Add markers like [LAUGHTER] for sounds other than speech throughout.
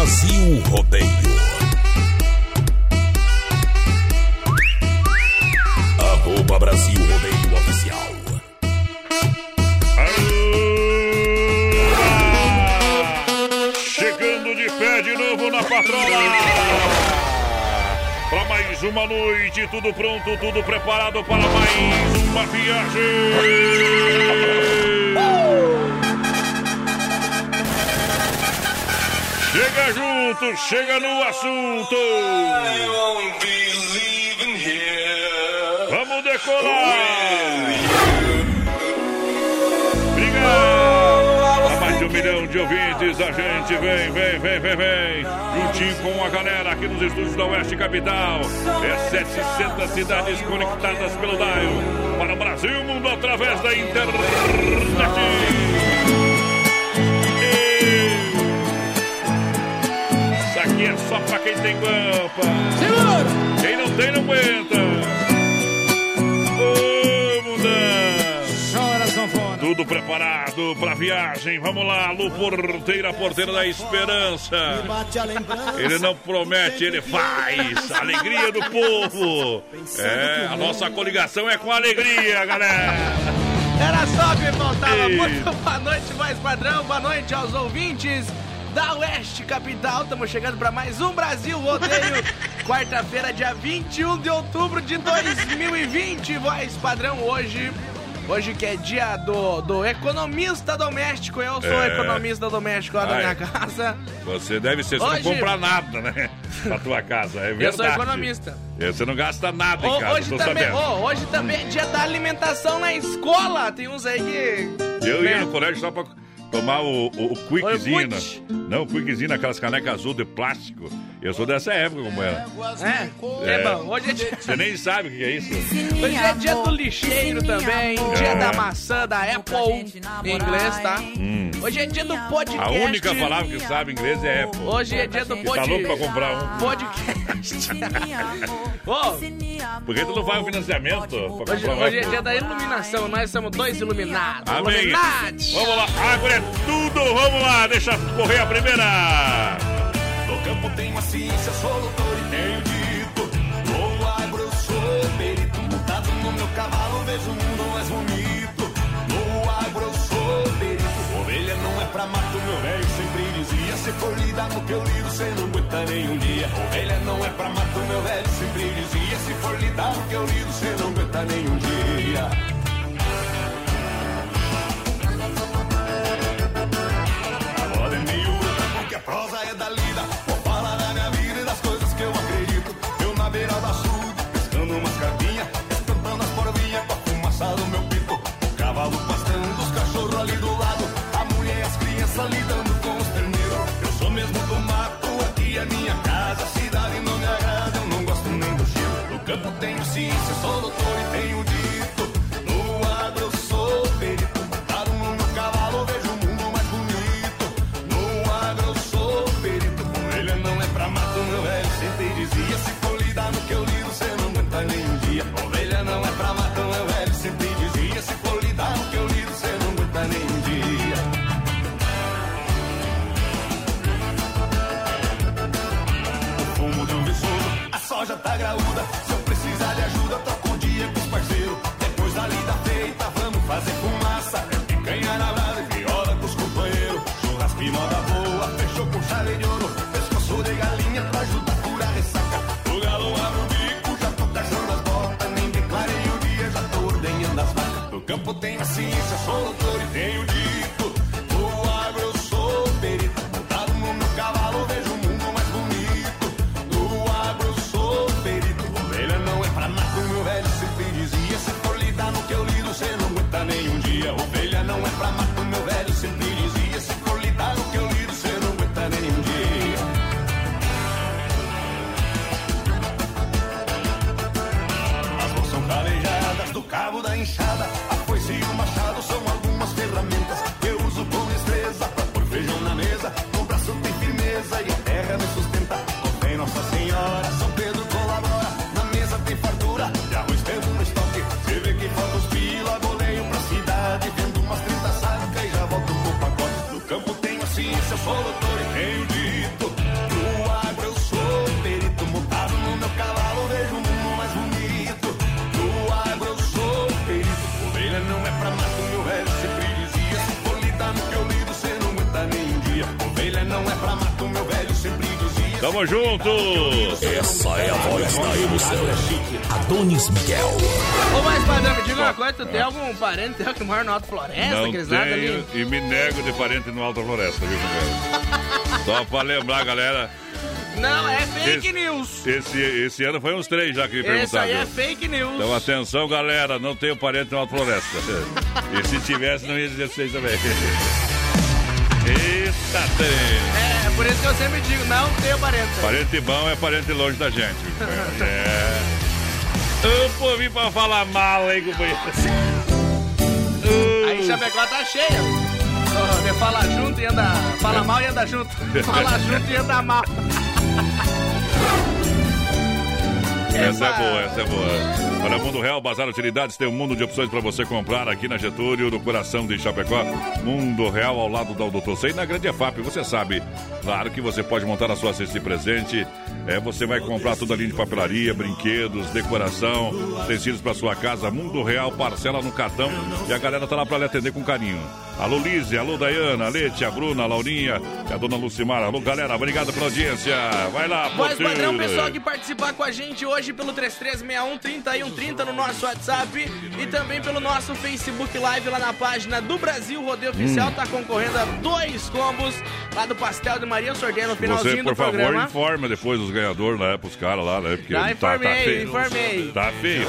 Brasil Rodeio. Arroba Brasil Rodeio Oficial. Chegando de pé de novo na patrola. Para mais uma noite, tudo pronto, tudo preparado para mais uma viagem. Chega junto, chega no assunto. Vamos decolar. Obrigado. A mais de um milhão de ouvintes, a gente vem, vem, vem, vem, vem. Juntinho com a galera aqui nos estúdios da Oeste Capital. É 700 cidades conectadas pelo Dial. Para o Brasil mundo através da internet. É só pra quem tem guampa. Segura! Quem não tem, não aguenta. Ô, mundão. Chora, sanfona. Tudo preparado pra viagem. Vamos lá, Lu Porteira, porteira da esperança. Ele não promete, ele faz. Alegria do povo. É, a nossa coligação é com alegria, galera. Era só que faltava. Ei. Muito boa noite, mais padrão. Boa noite aos ouvintes da Oeste Capital. Estamos chegando para mais um Brasil Rodeio. [LAUGHS] Quarta-feira, dia 21 de outubro de 2020. Voz padrão hoje. Hoje que é dia do, do economista doméstico. Eu sou É. economista doméstico lá da Ai. minha casa. Você deve ser, você Hoje- não compra nada, né? Na tua casa, é verdade. Eu sou economista. É, Você não gasta nada em casa, hoje, também, oh, hoje também é dia da alimentação na escola. Tem uns aí que. Eu ia né? no colégio só pra tomar o, o, o quickzinho. Orkut. Não, o quickzinho naquelas canecas azul de plástico. Eu sou dessa época como era. É, é bom. Hoje é dia. Você nem sabe o que é isso. Hoje é dia do lixeiro também, dia É. da maçã da Apple, em inglês, tá? Hum. Hoje é dia do podcast. A única palavra que sabe inglês é Apple. Hoje é dia do Tá pod... louco pra comprar um? podcast. [LAUGHS] Ô, Por que tu não faz o financiamento hoje, hoje é dia da iluminação, nós somos dois iluminados. Amém. Illuminati. Vamos lá, agora tudo. Vamos lá, deixa correr a primeira. No campo tem uma ciência, sou doutor e tenho dito. No agro sou perito, montado no meu cavalo, vejo o mundo mais bonito. No agro eu sou perito, ovelha não é pra mato, meu velho sempre dizia. Se for lidar no que eu lido, cê não aguenta nem um dia. Ovelha não é pra mato, meu velho sempre dizia. Se for lidar no que eu lido, cê não aguenta nem um dia. loja tá graúda. Tamo junto! Essa é a voz da emoção. Adonis Miguel. Ô, mas padrão, me diga uma coisa, tu tem algum parente teu que mora no Alto Floresta, Não tenho ali? e me nego de parente no Alta Floresta, viu, companheiro? [LAUGHS] Só pra lembrar, galera, Não, é fake Esse- news. esse, esse ano foi uns três já que me Esse perguntaram. aí é fake news. Então atenção, galera, não tenho parente no Alto Floresta. [LAUGHS] E se tivesse, não ia dizer vocês também. Eita, tem. É, por isso que eu sempre digo, não tenho parente. Parente bom é parente longe da gente. É. Eu pô, vim pra falar mal, hein, companheiro? Aí Chapecó tá cheia. De fala junto e anda. Fala mal e anda junto. [LAUGHS] Fala junto e anda mal. Essa é boa, essa é boa. Olha, Mundo Real, Bazar Utilidades, tem um mundo de opções para você comprar aqui na Getúlio, no coração de Chapecó. Mundo Real, ao lado da Doutor Sei, na Grande EFAP, você sabe. Claro que você pode montar a sua cesta de presente. É, você vai comprar toda a linha de papelaria, brinquedos, decoração, utensílios para sua casa. Mundo Real, parcela no cartão e a galera tá lá para lhe atender com carinho. Alô, Lise, alô, Dayana, Lete, a Bruna, a Laurinha, e a dona Lucimara. Alô, galera, obrigado pela audiência. Vai lá, porteiro. padrão, pessoal que participar com a gente hoje pelo 3361 3130 no nosso WhatsApp e também pelo nosso Facebook Live lá na página do Brasil Rodeio Oficial. Hum. Tá concorrendo a dois combos lá do Pastel de Maria. Sorteio no finalzinho Você, do por favor, programa. informa depois os ganhadores, né? Pros caras lá, né? Porque tá, tá informei, feio. informei. Tá feio.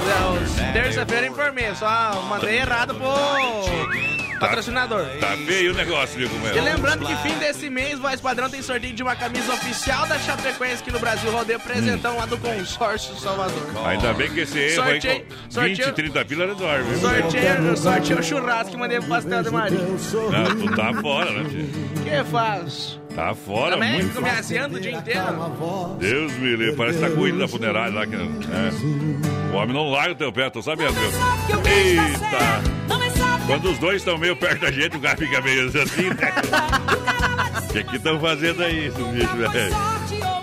Terça-feira informei, só mandei errado pro patrocinador. Tá feio o negócio, viu, como E é? lembrando que fim desse mês, Voz Padrão tem sorteio de uma camisa oficial da Chapecoense aqui no Brasil Rodeio, presentão lá do Consórcio Salvador. Ainda bem que esse erro aí, Sorteio- com 20, sorteio- 30 pila resolve, viu? Sorteio, sorteio o churrasco que mandei pro Pastel de Maria. Não, tu tá fora, né, filho? que faz? Tá fora, Também muito. fico me aseando o dia inteiro. Deus me livre, parece que tá cuidando da funerária lá. Que, é. O homem não larga o teu pé, tu sabendo, viu? Eita! Quando os dois estão meio perto da gente, o cara fica meio assim, né? O [LAUGHS] que que estão fazendo aí, esses bichos, velho?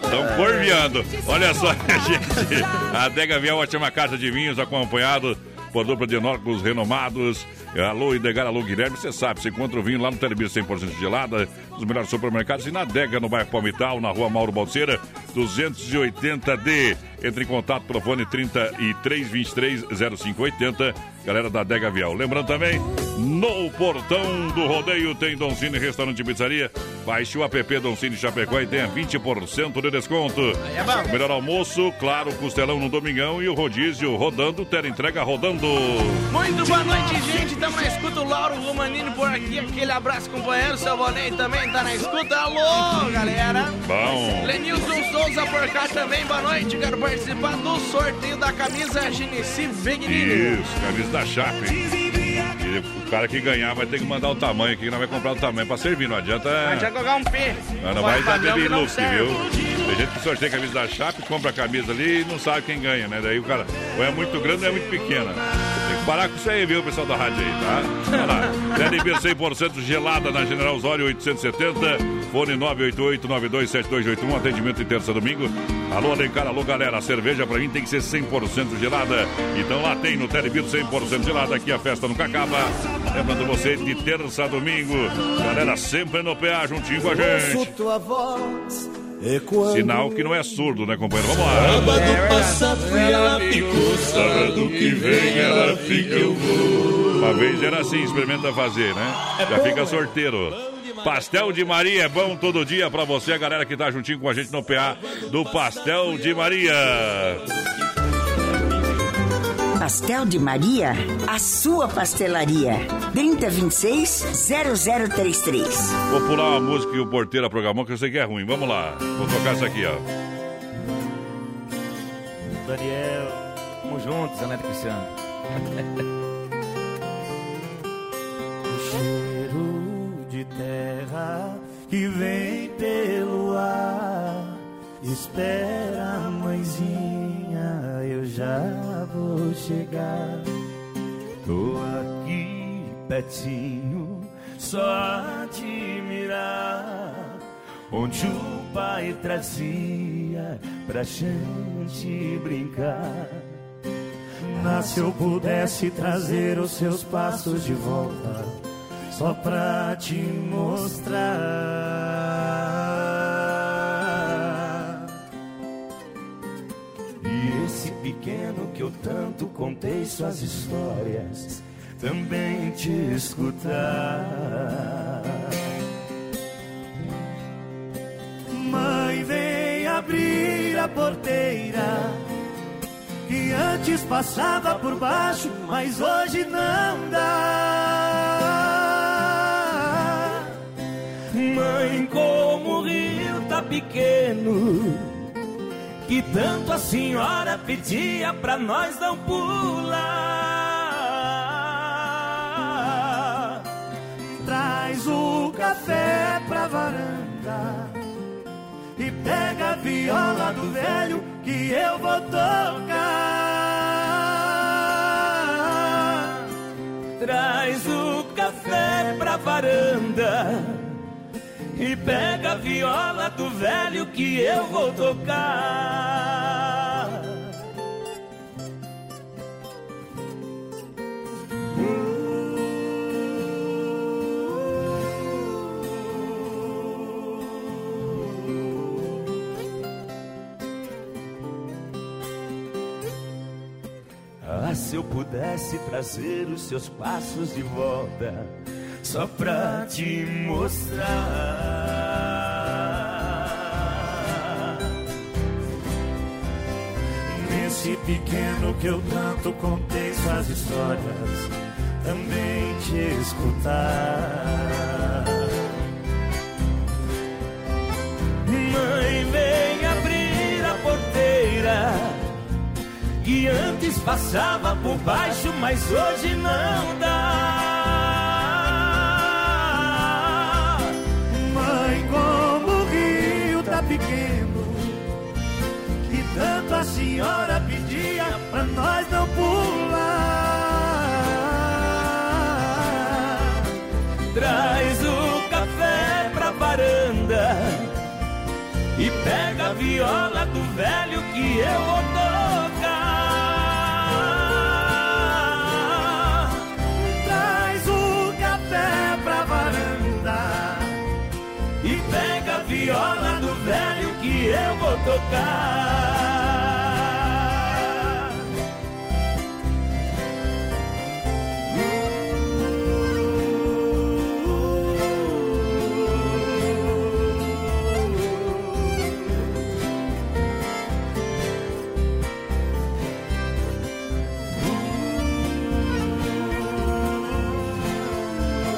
Estão corviando. Olha só, [LAUGHS] gente. A Adega Vial ótima casa de vinhos, acompanhado por dupla de enólogos renomados. Alô, Idegar, alô, Guilherme. Você sabe, você encontra o vinho lá no Telebir 100% gelada, nos melhores supermercados e na Adega, no bairro Palmital, na rua Mauro Balseira, 280D. Entre em contato pelo fone 3323 0580. Galera da Adega Vial. Lembrando também, no portão do rodeio tem Doncini Restaurante e Pizzaria. Baixe o app Doncini Chapecó e tenha 20% de desconto. é melhor almoço, claro, costelão no domingão e o rodízio rodando, ter entrega rodando. Muito boa noite, gente. Estamos na escuta. O Lauro Romanini por aqui. Aquele abraço, companheiro. Seu Bonei também tá na escuta. Alô, galera. Bom. Lenilson Souza por cá também. Boa noite. Quero participar do sorteio da camisa Genesi Pequenino. Isso, camisa da Chape. O cara que ganhar vai ter que mandar o tamanho aqui, não vai comprar o tamanho pra servir, não adianta. Mas já colocar um P. Não, não vai dar baby não look, viu? Tem gente que sorteia a camisa da Chape, compra a camisa ali e não sabe quem ganha, né? Daí o cara, ou é muito grande ou é muito pequena. Tem que parar com isso aí, viu, pessoal da rádio aí, tá? Olha lá. [LAUGHS] LB 100% gelada na General Osório 870, fone 988-927281, atendimento em terça domingo. Alô, Alencar, alô, galera, a cerveja pra mim tem que ser 100% gelada. Então lá tem no Telebir 100% gelada, aqui a festa nunca acaba. Lembrando você de terça a domingo, galera sempre no PA juntinho com a gente. tua voz quando Sinal que não é surdo, né, companheiro? Vamos lá. Sábado passa fui ela ficou Sábado que vem ela fica eu vou. Uma vez era assim, experimenta fazer, né? Já fica sorteiro. Pastel de Maria é bom todo dia pra você, a galera que tá juntinho com a gente no PA do Pastel de Maria. Pastel de Maria, a sua pastelaria. 3026-0033. Vou pular uma música que o porteiro programou que eu sei que é ruim. Vamos lá. Vou tocar essa aqui, ó. Daniel, tamo juntos, Anete Cristiano. [LAUGHS] O cheiro de terra que vem pelo ar. Espera, mãezinha, eu já vou chegar. Tô aqui pertinho, só a te mirar. Onde o pai trazia pra gente brincar. Mas se eu pudesse trazer os seus passos de volta, só pra te mostrar. Pequeno que eu tanto contei suas histórias, também te escutar. Mãe, vem abrir a porteira que antes passava por baixo, mas hoje não dá. Mãe, como o rio tá pequeno, que tanto a senhora pedia pra nós não pular. Traz o café pra varanda e pega a viola do velho que eu vou tocar. Traz o café pra varanda e pega a viola do velho que eu vou tocar. Ah, se eu pudesse trazer os seus passos de volta, só pra te mostrar. Nesse pequeno que eu tanto contei suas histórias, também te escutar. Mãe, vem abrir a porteira que antes passava por baixo, mas hoje não dá. Como o rio tá pequeno, que tanto a senhora pedia pra nós não pular. Traz o café pra varanda e pega a viola do velho que eu vou vou tocar.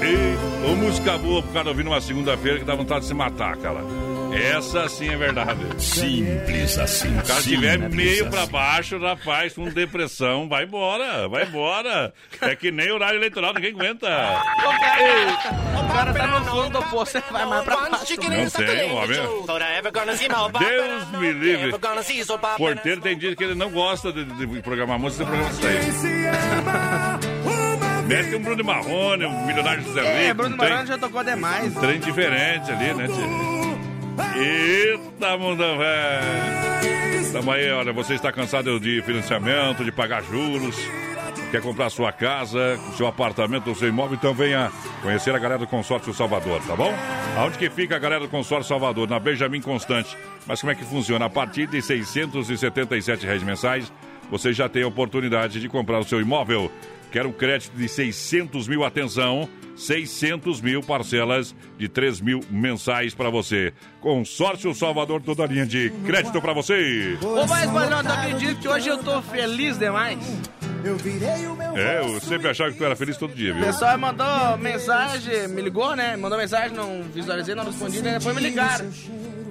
E, ô, música boa pro cara ouvir numa segunda-feira que dá vontade de se matar, cara. Essa sim é verdade. Simples assim. O cara tiver simples meio pra assim. baixo, rapaz, com depressão, vai embora, vai embora. É que nem horário eleitoral, ninguém aguenta. O cara tá no fundo do poço, ele vai mais pra baixo. Não sei, homem. Deus me livre. Porteiro tem dia que ele não gosta de, de programar música, você programa isso aí. Mete um Bruno Marrone, um milionário José É, Rico, Bruno um trem- Marano já tocou demais. um trem diferente ali, né, tio? Eita, mundão, velho. Tamo aí, olha, você está cansado de financiamento, de pagar juros, quer comprar sua casa, seu apartamento, seu imóvel, então venha conhecer a galera do Consórcio Salvador, tá bom? Aonde que fica a galera do Consórcio Salvador? Na Benjamin Constante. Mas como é que funciona? A partir de 677 reais mensais, você já tem a oportunidade de comprar o seu imóvel. Quer um crédito de 600 mil, atenção, 600 mil parcelas de 3 mil mensais para você. Consórcio Salvador, toda linha de crédito para você. Ô, mais padrão, tu acredita que hoje eu tô feliz demais? É, eu sempre achava que tu era feliz todo dia, O viu? pessoal mandou mensagem, me ligou, né? Mandou mensagem, não visualizei, não respondi, daí depois me ligaram.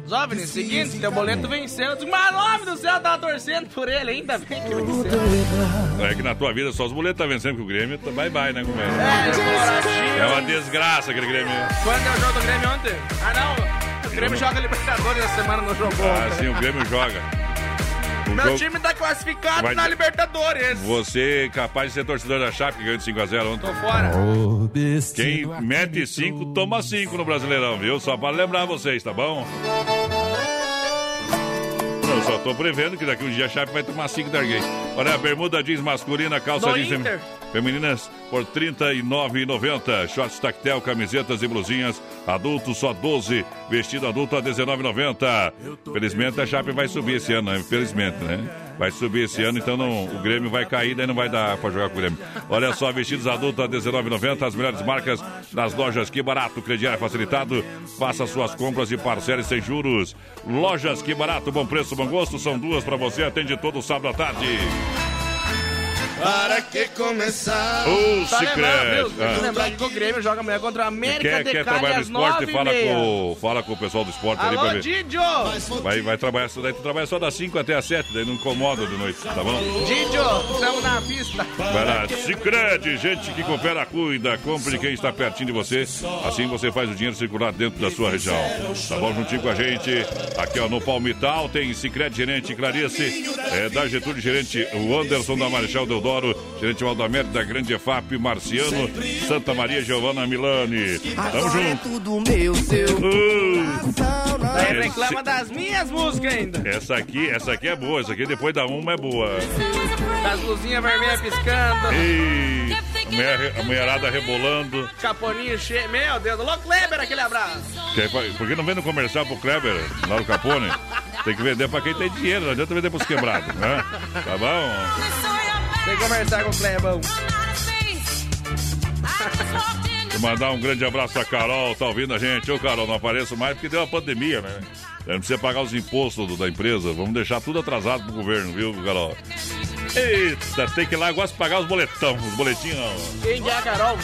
Jovem, seguinte, teu boleto venceu. Eu mas nome do céu, eu tava torcendo por ele, ainda bem que venceu. É que na tua vida só os boletos tá vencendo que o Grêmio, tá bye bye, né, companheiro? É. É uma desgraça aquele Grêmio. Quando é o jogo do Grêmio ontem? Ah, não. O Grêmio joga Libertadores essa semana, não jogou. Ah, ontem. sim, o Grêmio joga. O Meu jogo- time tá classificado Vai- na Libertadores. Você é capaz de ser torcedor da Chape que ganhou de 5x0 ontem. Tô fora. Quem mete 5, toma 5 no Brasileirão, viu? Só para lembrar vocês, tá bom? Eu só tô prevendo que daqui um dia a Chape vai tomar 5 da Arguei. Olha, a bermuda jeans masculina, calça Do jeans Inter. femininas por R$ 39,90. Shorts tactel, camisetas e blusinhas. Adultos só 12. Vestido adulto a R$ 19,90. Felizmente a Chape vai subir esse ano, né? Felizmente, né? Vai subir esse ano, então não, o Grêmio vai cair, daí não vai dar pra jogar com o Grêmio. Olha só, vestidos adultos a R$ 19,90. As melhores marcas nas lojas Que Barato. Crediário facilitado. Faça suas compras e parcelas sem juros. Lojas Que Barato, bom preço, bom gosto. São duas pra você. Atende todo sábado à tarde. Para que começar? Ô, Tá lembrando, viu? Ah. lembrar que o Grêmio joga amanhã contra a América Quer, de quer Cali trabalhar no esporte? Fala com, fala com o pessoal do esporte ali pra Alô, ver. Didio! Vai, vai trabalhar, daí tu trabalha só das 5 até as 7, daí não incomoda de noite, tá bom? Didio, estamos na pista. Vai lá, Cicred, gente que coopera, cuida, compre quem está pertinho de você. Assim você faz o dinheiro circular dentro da sua região. Tá bom? Juntinho com a gente, aqui ó, no Palmital, tem Cicred, gerente Clarice, é, da Getúlio, gerente o Anderson da Marechal Deodoro, gerente Valdamete da Grande EFAP, Marciano, Santa Maria Giovana Milani. Tamo junto. tudo meu, seu. Uh, Daí É, reclama das minhas músicas ainda. essa aqui, essa aqui é boa, essa aqui depois da uma é boa. Das luzinhas vermelhas piscando. E a mulherada rebolando. Caponinho cheio. Meu Deus, alô Kleber, aquele abraço. Aí, Por que não vende comercial pro Kleber, lá no Capone? Tem que vender pra quem tem dinheiro, não adianta vender pros quebrados, né? Tá bom? Tem que conversar com o Clebão. E mandar um grande abraço pra Carol, tá ouvindo a gente? Ô Carol, não apareço mais porque deu a pandemia, né? Não precisa pagar os impostos do- da empresa. Vamos deixar tudo atrasado pro governo, viu, Carol? Eita, tem que ir lá, gosta de pagar os boletão, os boletinhos. Quem que é a Carol?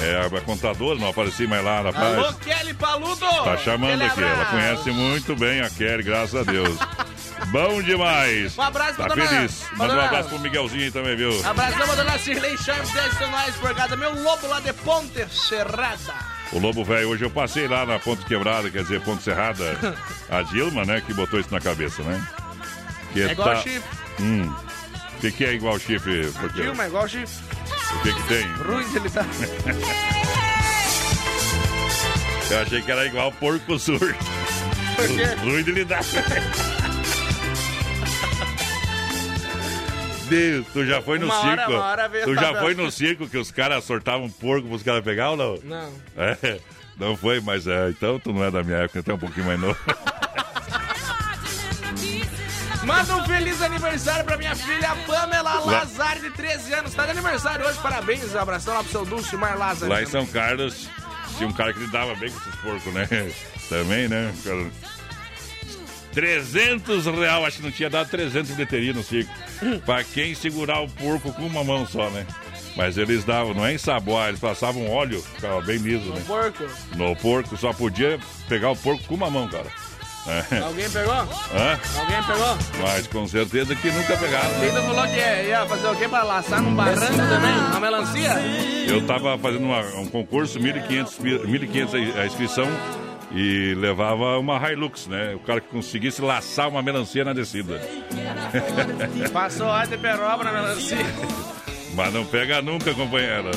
É, a contadora, não apareci mais lá na Alô. Kelly Paludo. Tá chamando aqui, ela abraço. conhece muito bem a Kelly, graças a Deus. [LAUGHS] Bom demais. Um abraço Tá dona- feliz. Manda um abraço pro Miguelzinho aí também, viu? Abração pra dona Cirlei Sharp, 10 toneladas por cada. Meu lobo lá de Ponte Serrada. O Lobo Velho, hoje eu passei lá na Ponte Quebrada, quer dizer, Ponte Cerrada. [LAUGHS] A Dilma, né, que botou isso na cabeça, né? Que É igual tá- chifre. Hum. O que, que é igual chifre? Porque... Dilma, é igual chifre. O que que tem? Ruim de ele tá. [LAUGHS] Eu achei que era igual porco surdo. Por quê? Ruim de lidar. [LAUGHS] Deus, tu já foi no Uma hora- circo? hora veio tu já foi no circo que os caras sortavam porco pros caras pegar ou não? Não. É, não foi, mas é, então tu não é da minha época, até um pouquinho mais novo. [LAUGHS] Manda um feliz aniversário pra minha filha Pamela Lazari, de 13 anos. Tá de aniversário hoje, parabéns. Um abração lá pro seu Dulcimar Lázaro. Lá em São Carlos, tinha um cara que lidava bem com esses porcos, né? [LAUGHS] Também, né? Cara, 300 real, acho que não tinha dado 300 de bilheteria no circo. [LAUGHS] pra quem segurar o porco com uma mão só, né? Mas eles davam, não é ensaboar, eles passavam óleo, ficava bem liso, né? Porco. No porco, só podia pegar o porco com uma mão, cara. É. Alguém pegou? Hã? Alguém pegou? Mas com certeza que nunca pegaram. Quem tu falou que ia fazer o quê pra laçar num barranco também? Uma melancia? Eu tava fazendo uma- um concurso, 1.500 pi- 1.500 a a inscrição e levava uma Hilux, né? O cara que conseguisse laçar uma melancia na descida. Passou a de peroba na melancia. Mas não pega nunca, companheiro.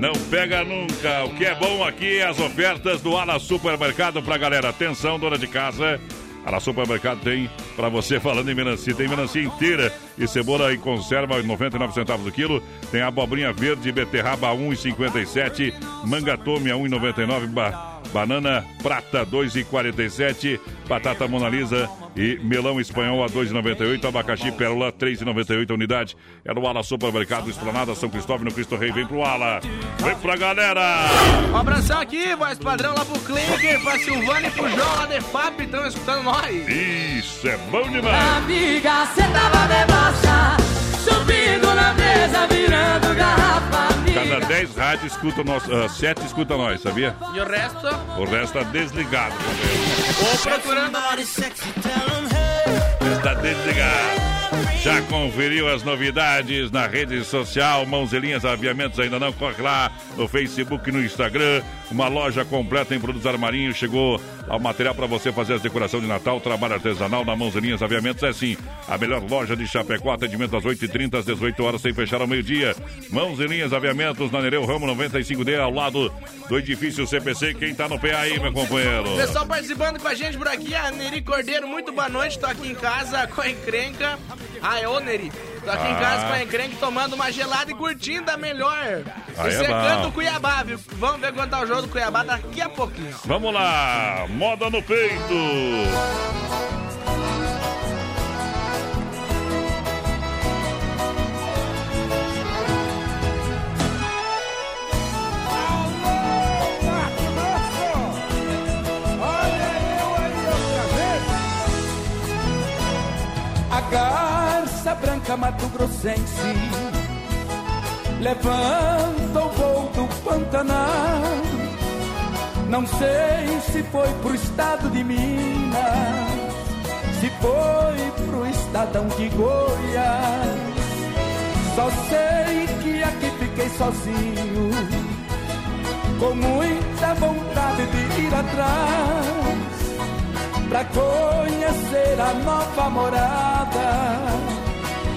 Não pega nunca. O que é bom aqui é as ofertas do Ala Supermercado pra galera. Atenção, dona de casa. Ala Supermercado tem pra você falando em melancia. Tem melancia inteira e cebola em conserva 99 centavos o quilo. Tem abobrinha verde, beterraba 1,57, manga tome a 1,99, ba Banana prata 2,47. Batata Mona Lisa e melão espanhol a 2,98. Abacaxi pérola 3,98 a unidade. É no Ala Supermercado Esplanada São Cristóvão no Cristo Rei. Vem pro Ala. Vem pra galera. Um abração aqui, voz padrão lá pro Klinker, pra Silvana e pro João lá de FAP, estão escutando nós. Isso é bom demais. Amiga, cê tava bebaça, subindo na mesa, virando garrafa. Cada 10 rádios escuta nós, 7 escuta nós, sabia? E o resto? O resto tá desligado. Ou procurando. Está desligado. Já conferiu as novidades na rede social? Mãozelinhas Aviamentos ainda não? Corre lá no Facebook e no Instagram. Uma loja completa em produtos armarinhos. Chegou ao material para você fazer as decorações de Natal. Trabalho artesanal na Mãozelinhas Aviamentos. É sim, a melhor loja de Chapecó. Atendimento às 8h30 às 18 horas sem fechar ao meio-dia. Mãozelinhas Aviamentos na Nereu Ramo 95D, ao lado do edifício CPC. Quem tá no pé aí, meu companheiro? Pessoal participando com a gente por aqui, a Neri Cordeiro, muito boa noite. Tô aqui em casa com a encrenca. Ah, é ô Neri. Tô aqui em Ah. casa com a encrenca tomando uma gelada e curtindo a melhor. Aí e é secando bom. o Cuiabá, viu? Vamos ver quanto tá o jogo do Cuiabá daqui a pouquinho. Vamos lá, moda no peito. A garça branca Mato Grossense levanta o voo do Pantanal. Não sei se foi pro estado de Minas, se foi pro estadão de Goiás. Só sei que aqui fiquei sozinho, com muita vontade de ir atrás pra conhecer a nova morada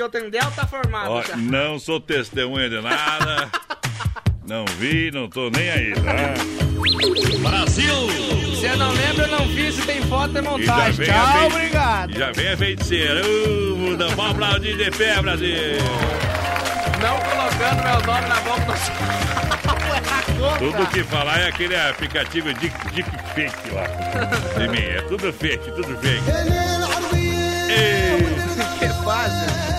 Aos guri e o Tendel tá formado Ó, já. não sou testemunha de nada. Não vi, não tô nem aí, tá? Brasil! Se eu não lembro, eu não fiz. Se tem foto, é E montagem. Tchau, fei- obrigado. Já vem a feiticeira. Uh, muda, vamos aplaudir de pé, Brasil! Não colocando meu nome na boca do [LAUGHS] [LAUGHS] Tudo que falar é aquele aplicativo Dick, Dick Fake lá. De mim, é tudo fake, tudo fake. [LAUGHS] que fácil.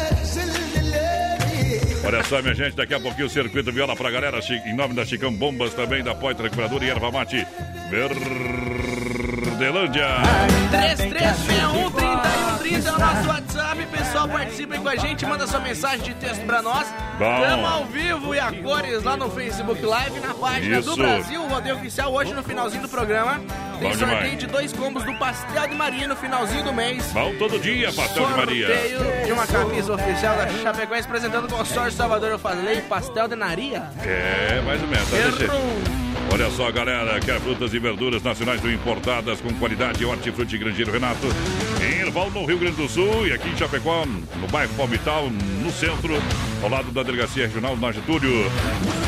Olha só, minha gente, daqui a pouquinho o Circuito Viola pra galera, em nome da Chicão Bombas, também da Poitra Recuperadora e Erva Mate Verdelândia. 3361 é o nosso WhatsApp. Pessoal, participa com a gente, manda sua mensagem de texto pra nós. Bom. Estamos ao vivo e a cores lá no Facebook Live, na página do Isso. Brasil, o rodeio oficial. Hoje, no finalzinho do programa, tem Bom sorteio demais. de dois combos do Pastel de Maria no finalzinho do mês. Vão todo dia, Pastel de Maria. Sorteio de uma camisa oficial da Chapecoense apresentando o consórcio Salvador Eu Falei, Pastel de Maria. É, mais ou menos. Tá. Errou. Olha só, galera, quer frutas e verduras nacionais ou importadas com qualidade Hortifruti Grangeiro Renato. Em Erval, no Rio Grande do Sul e aqui em Chapecó, no bairro Palmital, no centro, ao lado da Delegacia Regional na Getúlio.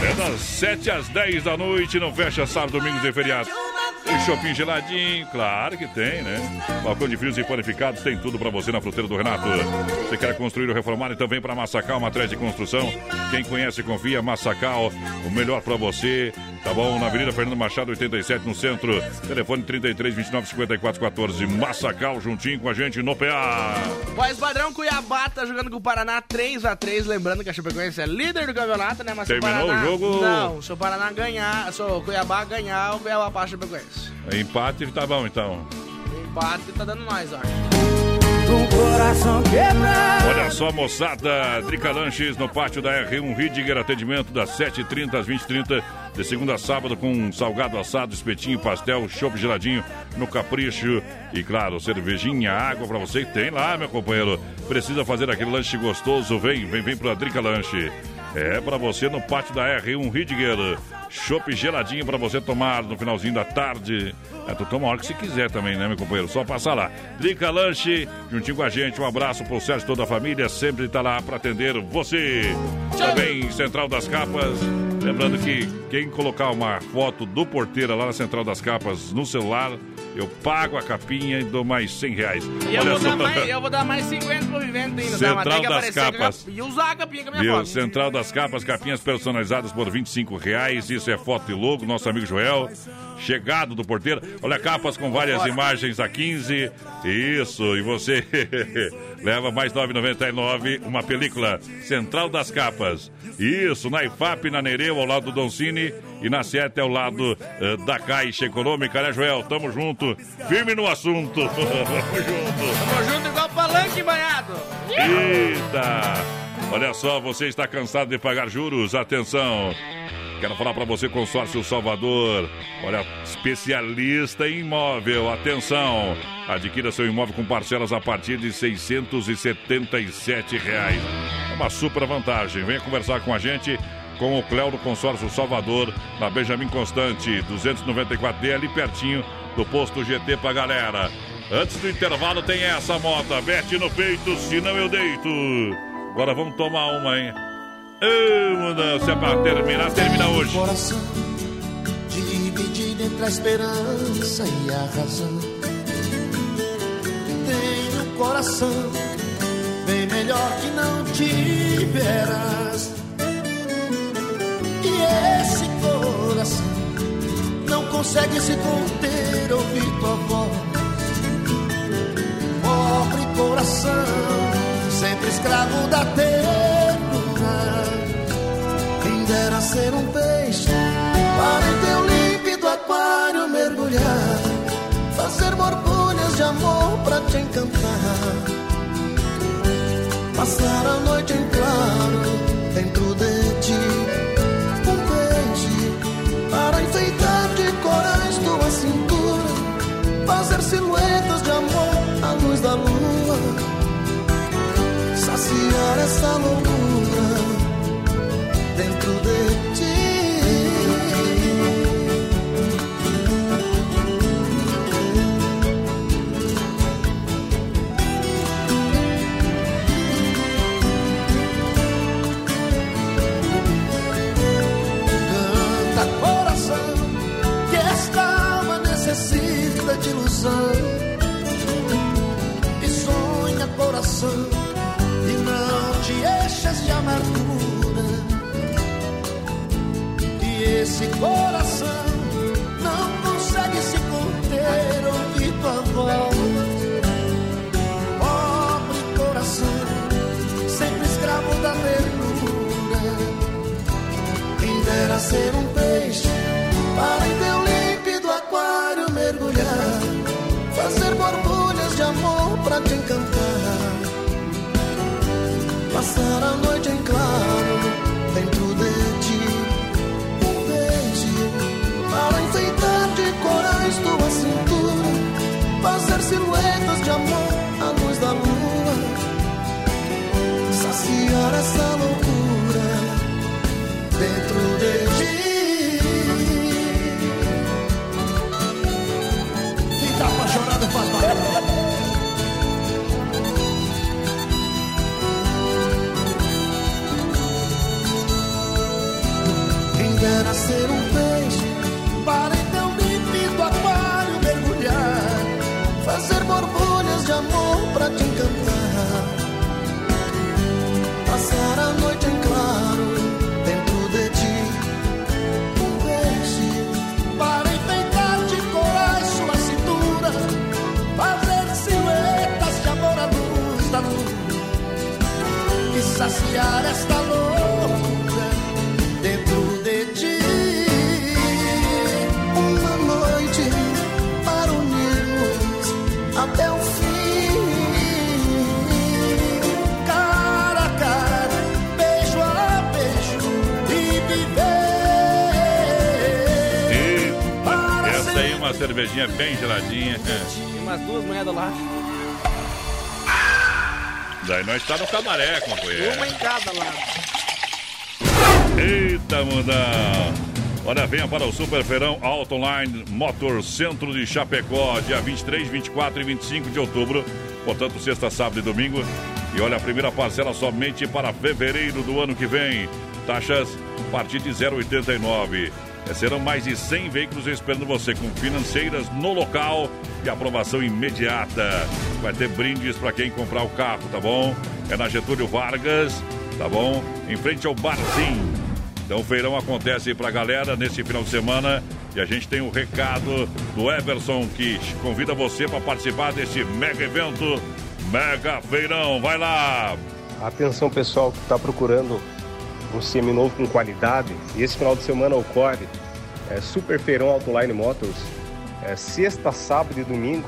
É das 7 às 10 da noite, não fecha sábado, domingos e feriados. Tem shopping geladinho, claro que tem, né? Balcão de frios e panificados, tem tudo pra você na fruteira do Renato. Você quer construir ou reformar, então vem pra Massacal, matriz de construção. Quem conhece, confia, Massacal, o melhor pra você. Tá bom? Na Avenida Fernando Machado, 87, no centro. Telefone 33 29 54 14. Massacal, juntinho com a gente no PA. Voz padrão Cuiabá tá jogando com o Paraná 3x3. Lembrando que a Chapecoense é líder do campeonato, né? Mas Terminou Paraná, o jogo? Não, se o Paraná ganhar, se o Cuiabá ganhar, o Cuiabá passa a Chapecoense. Empate, tá bom então. Empate tá dando nós, ó. Olha só, moçada, Drica Lanches no pátio da R1 Ridiger, atendimento das 7h30 às 20h30, de segunda a sábado, com salgado assado, espetinho, pastel, chopp geladinho no capricho e, claro, cervejinha, água pra você. Tem lá, meu companheiro. Precisa fazer aquele lanche gostoso? Vem, vem, vem pra Drica Lanche. É pra você no pátio da R1 Ridiger. Chopp geladinho pra você tomar no finalzinho da tarde. É, tu toma a hora que você quiser também, né, meu companheiro? Só passar lá. Drica Lanche, juntinho com a gente. Um abraço pro Sérgio e toda a família. Sempre tá lá pra atender você. Também Central das Capas. Lembrando que quem colocar uma foto do porteira lá na Central das Capas no celular, eu pago a capinha e dou mais 100 reais. E eu vou, dar mais, eu vou dar mais 50 pro vivente ainda, tá? Central que das Capas. cap- E usar a capinha com a minha Viu? foto. Central das Capas, capinhas personalizadas por 25 reais. Isso é foto e logo. Nosso amigo Joel, chegado do porteiro. Olha, capas com várias imagens a 15. Isso, e você [LAUGHS] leva mais 9,99 uma película. Central das Capas. Isso, na IFAP, na Nereu, ao lado do Doncini. E na Sete, ao lado eh, da Caixa Econômica, né, Joel? Tamo junto. Firme no assunto. [LAUGHS] Tamo junto. Tamo junto igual palanque banhado. Eita! Olha só, você está cansado de pagar juros? Atenção! Quero falar para você, Consórcio Salvador. Olha, especialista em imóvel. Atenção! Adquira seu imóvel com parcelas a partir de 677 reais. É uma super vantagem. Venha conversar com a gente com o Cléo do Consórcio Salvador, na Benjamin Constante, 294D, ali pertinho do posto GT pra galera. Antes do intervalo tem essa moto, mete no peito, senão eu deito. Agora vamos tomar uma, hein? Ô, mudança é pra terminar, termina hoje. Coração dividido entre a esperança e a razão. Tenho um coração bem melhor que não tiveras. E esse coração não consegue se conter, ouvir tua voz. Pobre coração, sempre escravo da ternura. Quem dera ser um peixe. Para em teu límpido aquário mergulhar, fazer borbulhas de amor pra te encantar, passar a noite em claro dentro de ti, um beijo para enfeitar de corais tua cintura, fazer silhuetas de amor à luz da lua, saciar essa loucura ilusão e sonha coração e não te enches de amargura. E esse coração não consegue se conter ouvir tua voz. Pobre coração sempre escravo da ternura. Quem dera ser um peixe pra te encantar. Passar a noite em claro dentro de ti um beijo para enfeitar de corais tua cintura fazer silhuetas de amor à luz da lua saciar essa amor pra te encantar. Passar a noite em claro dentro de ti. Um beijo para enfeitar de corais sua cintura. Fazer silhuetas de amor à luz da lua. E saciar esta cervejinha bem geladinha. Tem umas duas moedas lá. Daí nós está no cabaré, companheiro. Uma em cada lado. Eita, mundão! Olha, venha para o Super Feirão Auto Online Motor Centro de Chapecó, dia 23, 24 e 25 de outubro. Portanto, sexta, sábado e domingo. E olha, a primeira parcela somente para fevereiro do ano que vem. Taxas a partir de 0,89. Serão mais de 100 veículos esperando você com financeiras no local e aprovação imediata. Vai ter brindes para quem comprar o carro, tá bom? É na Getúlio Vargas, tá bom? Em frente ao Barzinho. Então o feirão acontece pra galera nesse final de semana e a gente tem um recado do Everson que convida você para participar desse mega evento, mega feirão. Vai lá! Atenção pessoal que está procurando um seminovo com qualidade, esse final de semana ocorre é, Super Feirão Autoline Motors, é, sexta, sábado e domingo,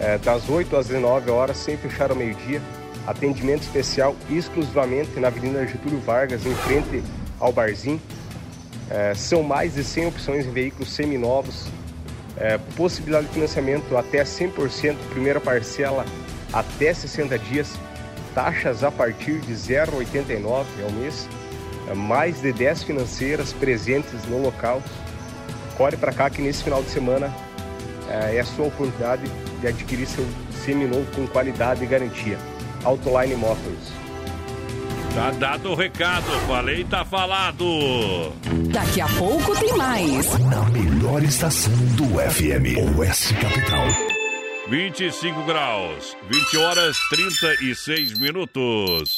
é, das 8 às 19 horas, sem fechar ao meio-dia. Atendimento especial exclusivamente na Avenida Getúlio Vargas, em frente ao Barzinho. É, são mais de 100 opções em veículos seminovos, é, possibilidade de financiamento até 100%, primeira parcela até 60 dias, taxas a partir de 0,89 ao mês, mais de 10 financeiras presentes no local. Corre para cá que nesse final de semana é, é a sua oportunidade de adquirir seu seminovo com qualidade e garantia. Autoline Motors. Tá dado o recado, falei, tá falado. Daqui a pouco tem mais. Na melhor estação do FM, Oeste Capital. 25 graus, 20 horas 36 minutos.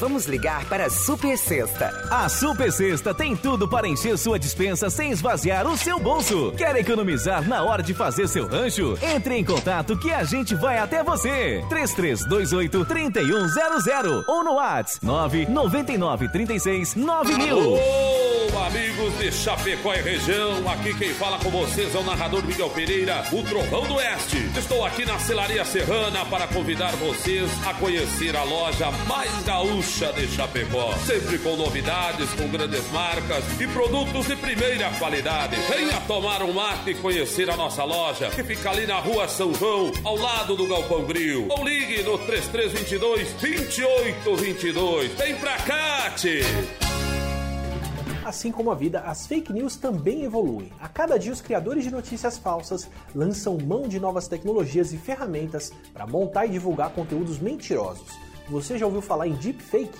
Vamos ligar para a Super Sexta. A Super Sexta tem tudo para encher sua dispensa sem esvaziar o seu bolso. Quer economizar na hora de fazer seu rancho? Entre em contato que a gente vai até você. 3328 3100 ou no WhatsApp 999 36 9000. Ô, amigos de Chapecó e região, aqui quem fala com vocês é o narrador Miguel Pereira, o Trovão do Oeste. Estou aqui na Celaria Serrana para convidar vocês a conhecer a loja mais gaúcha de Chapecó. Sempre com novidades, com grandes marcas e produtos de primeira qualidade. Venha tomar um mate e conhecer a nossa loja, que fica ali na rua São João, ao lado do Galpão Grill. Ou ligue no 3322 2822. Vem pra cá, tchê! Assim como a vida, as fake news também evoluem. A cada dia, os criadores de notícias falsas lançam mão de novas tecnologias e ferramentas para montar e divulgar conteúdos mentirosos. Você já ouviu falar em deepfake?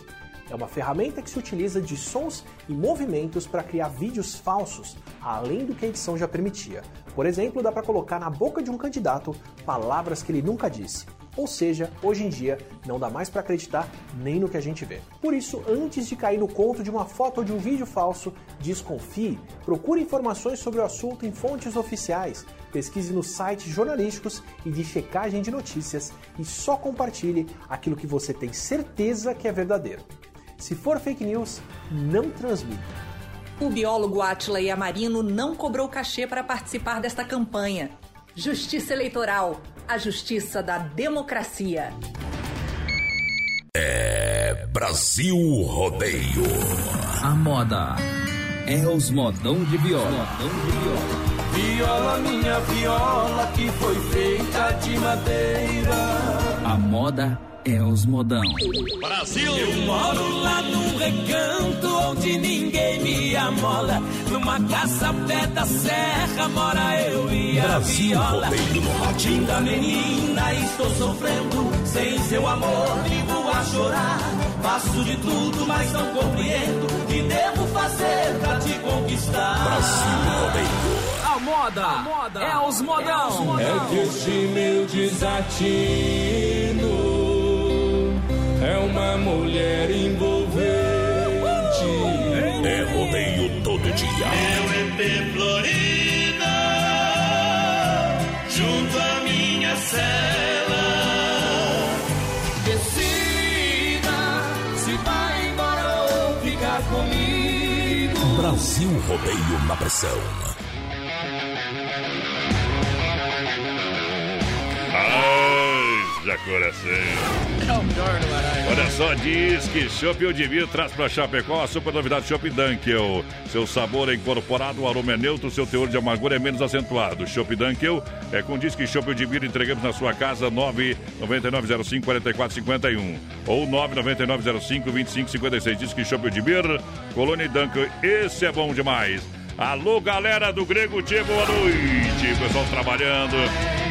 É uma ferramenta que se utiliza de sons e movimentos para criar vídeos falsos, além do que a edição já permitia. Por exemplo, dá para colocar na boca de um candidato palavras que ele nunca disse. Ou seja, hoje em dia não dá mais para acreditar nem no que a gente vê. Por isso, antes de cair no conto de uma foto ou de um vídeo falso, desconfie, procure informações sobre o assunto em fontes oficiais, pesquise nos sites jornalísticos e de checagem de notícias e só compartilhe aquilo que você tem certeza que é verdadeiro. Se for fake news, não transmita. O biólogo Atila Yamarino não cobrou cachê para participar desta campanha. Justiça Eleitoral, a justiça da democracia. É Brasil Rodeio. A moda é os modão de viola. Viola, minha viola, que foi feita de madeira. A moda é os modão. Brasil! Eu moro lá num recanto onde ninguém me amola. Numa casa ao pé da serra mora eu e a Brasil viola. rádio. Linda menina, estou sofrendo. Sem seu amor, vivo a chorar. Faço de tudo, mas não compreendo. O que devo fazer pra te conquistar? Brasil rodeio. A moda, é os modão. É que este meu desatino é uma mulher envolvente. É dia. Meu EP Florida, junto à minha cela. Decida se vai embora ou ficar comigo. Brasil Rodeio na pressão. Coração. Olha só, diz que Chopp Odivir traz para Chapecó a super novidade Chopp Dunkel. Seu sabor é incorporado, o aroma é neutro, seu teor de amargura é menos acentuado. Chopp Dunkel é com diz que Chopp Odivir entregamos na sua casa 999054451 ou 999052556. Diz que Chopp Odivir, Colônia e Dunkel, esse é bom demais. Alô, galera do Grego Tia, boa noite. Pessoal trabalhando.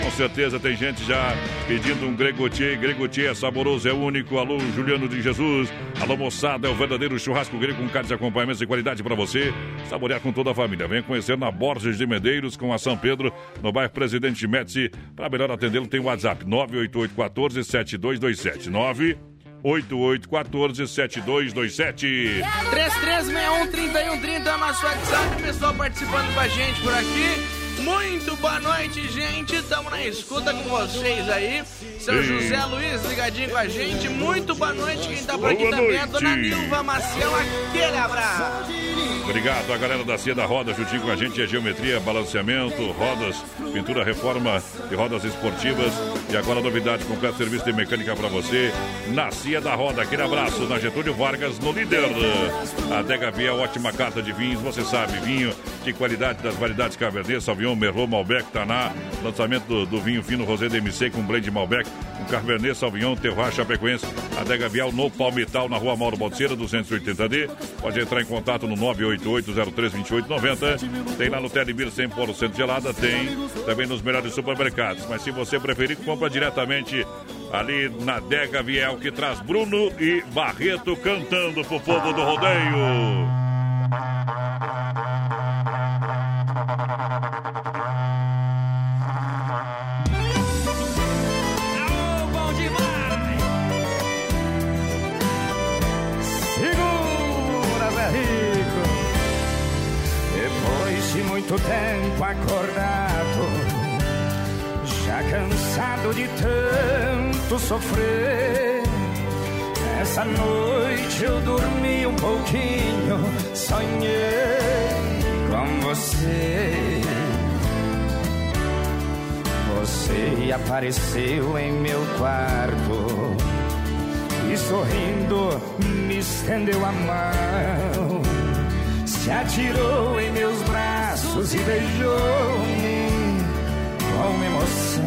Com certeza tem gente já pedindo um Gregotier. Gregotier é saboroso, é único. Alô, Juliano de Jesus. Alô, moçada, é o verdadeiro churrasco grego com carne de acompanhamento de qualidade para você. Saborear com toda a família. Venha conhecer na Borges de Medeiros com a São Pedro, no bairro Presidente Médici. Para melhor atendê-lo, tem o WhatsApp 988 14 7227 9 8814-7227. 3361-3130 é nosso WhatsApp. Pessoal participando com a gente por aqui. Muito boa noite, gente. Estamos na escuta com vocês aí. Seu Ei. José Luiz ligadinho com a gente. Muito boa noite. Quem tá por aqui Boa também é a noite. Dona Nilva Maciel. Aquele abraço. Obrigado a galera da Cia da Roda, juntinho com a gente, é geometria, balanceamento, rodas, pintura, reforma de rodas esportivas. E agora novidade, completo serviço de mecânica para você na Cia da Roda. Aquele abraço na Getúlio Vargas, no líder. Adega Via, ótima carta de vinhos, você sabe, vinho de qualidade das variedades Cabernet, Sauvignon, Merlot, Malbec, Taná. Lançamento do, do vinho fino Rosé DMC com blend Malbec, com Cabernet, Sauvignon, Terroir, Chapecoense. Adega Vial no Palmital, na rua Mauro Balseira, 280D. Pode entrar em contato no 988-032890. Tem lá no Telebir 100% gelada, tem também nos melhores supermercados. Mas se você preferir, compra diretamente ali na Adega Viel, que traz Bruno e Barreto cantando pro povo do rodeio. muito tempo acordado, já cansado de tanto sofrer. Essa noite eu dormi um pouquinho, sonhei com você. Você apareceu em meu quarto e sorrindo me estendeu a mão. Se atirou em meus braços e beijou-me com emoção.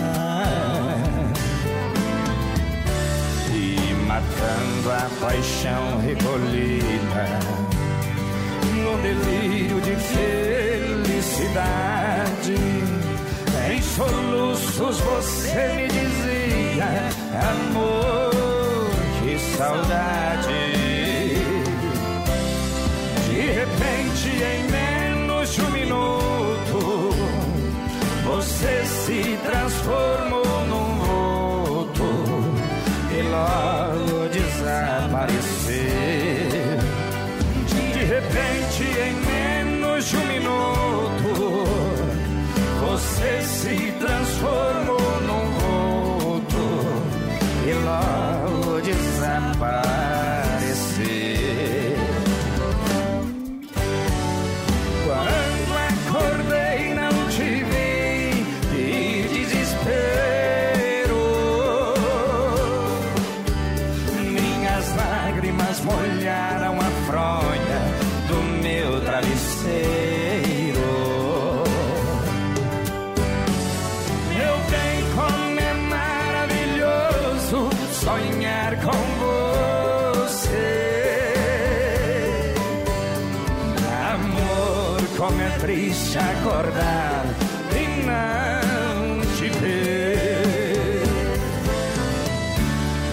E matando a paixão recolhida no delírio de felicidade. Em soluços você me dizia, amor, que saudade. De repente, em menos de um minuto, você se transformou num vulto e logo desapareceu. De repente, em menos de um minuto, você se transformou num vulto e logo desapareceu. Triste acordar e não te ver.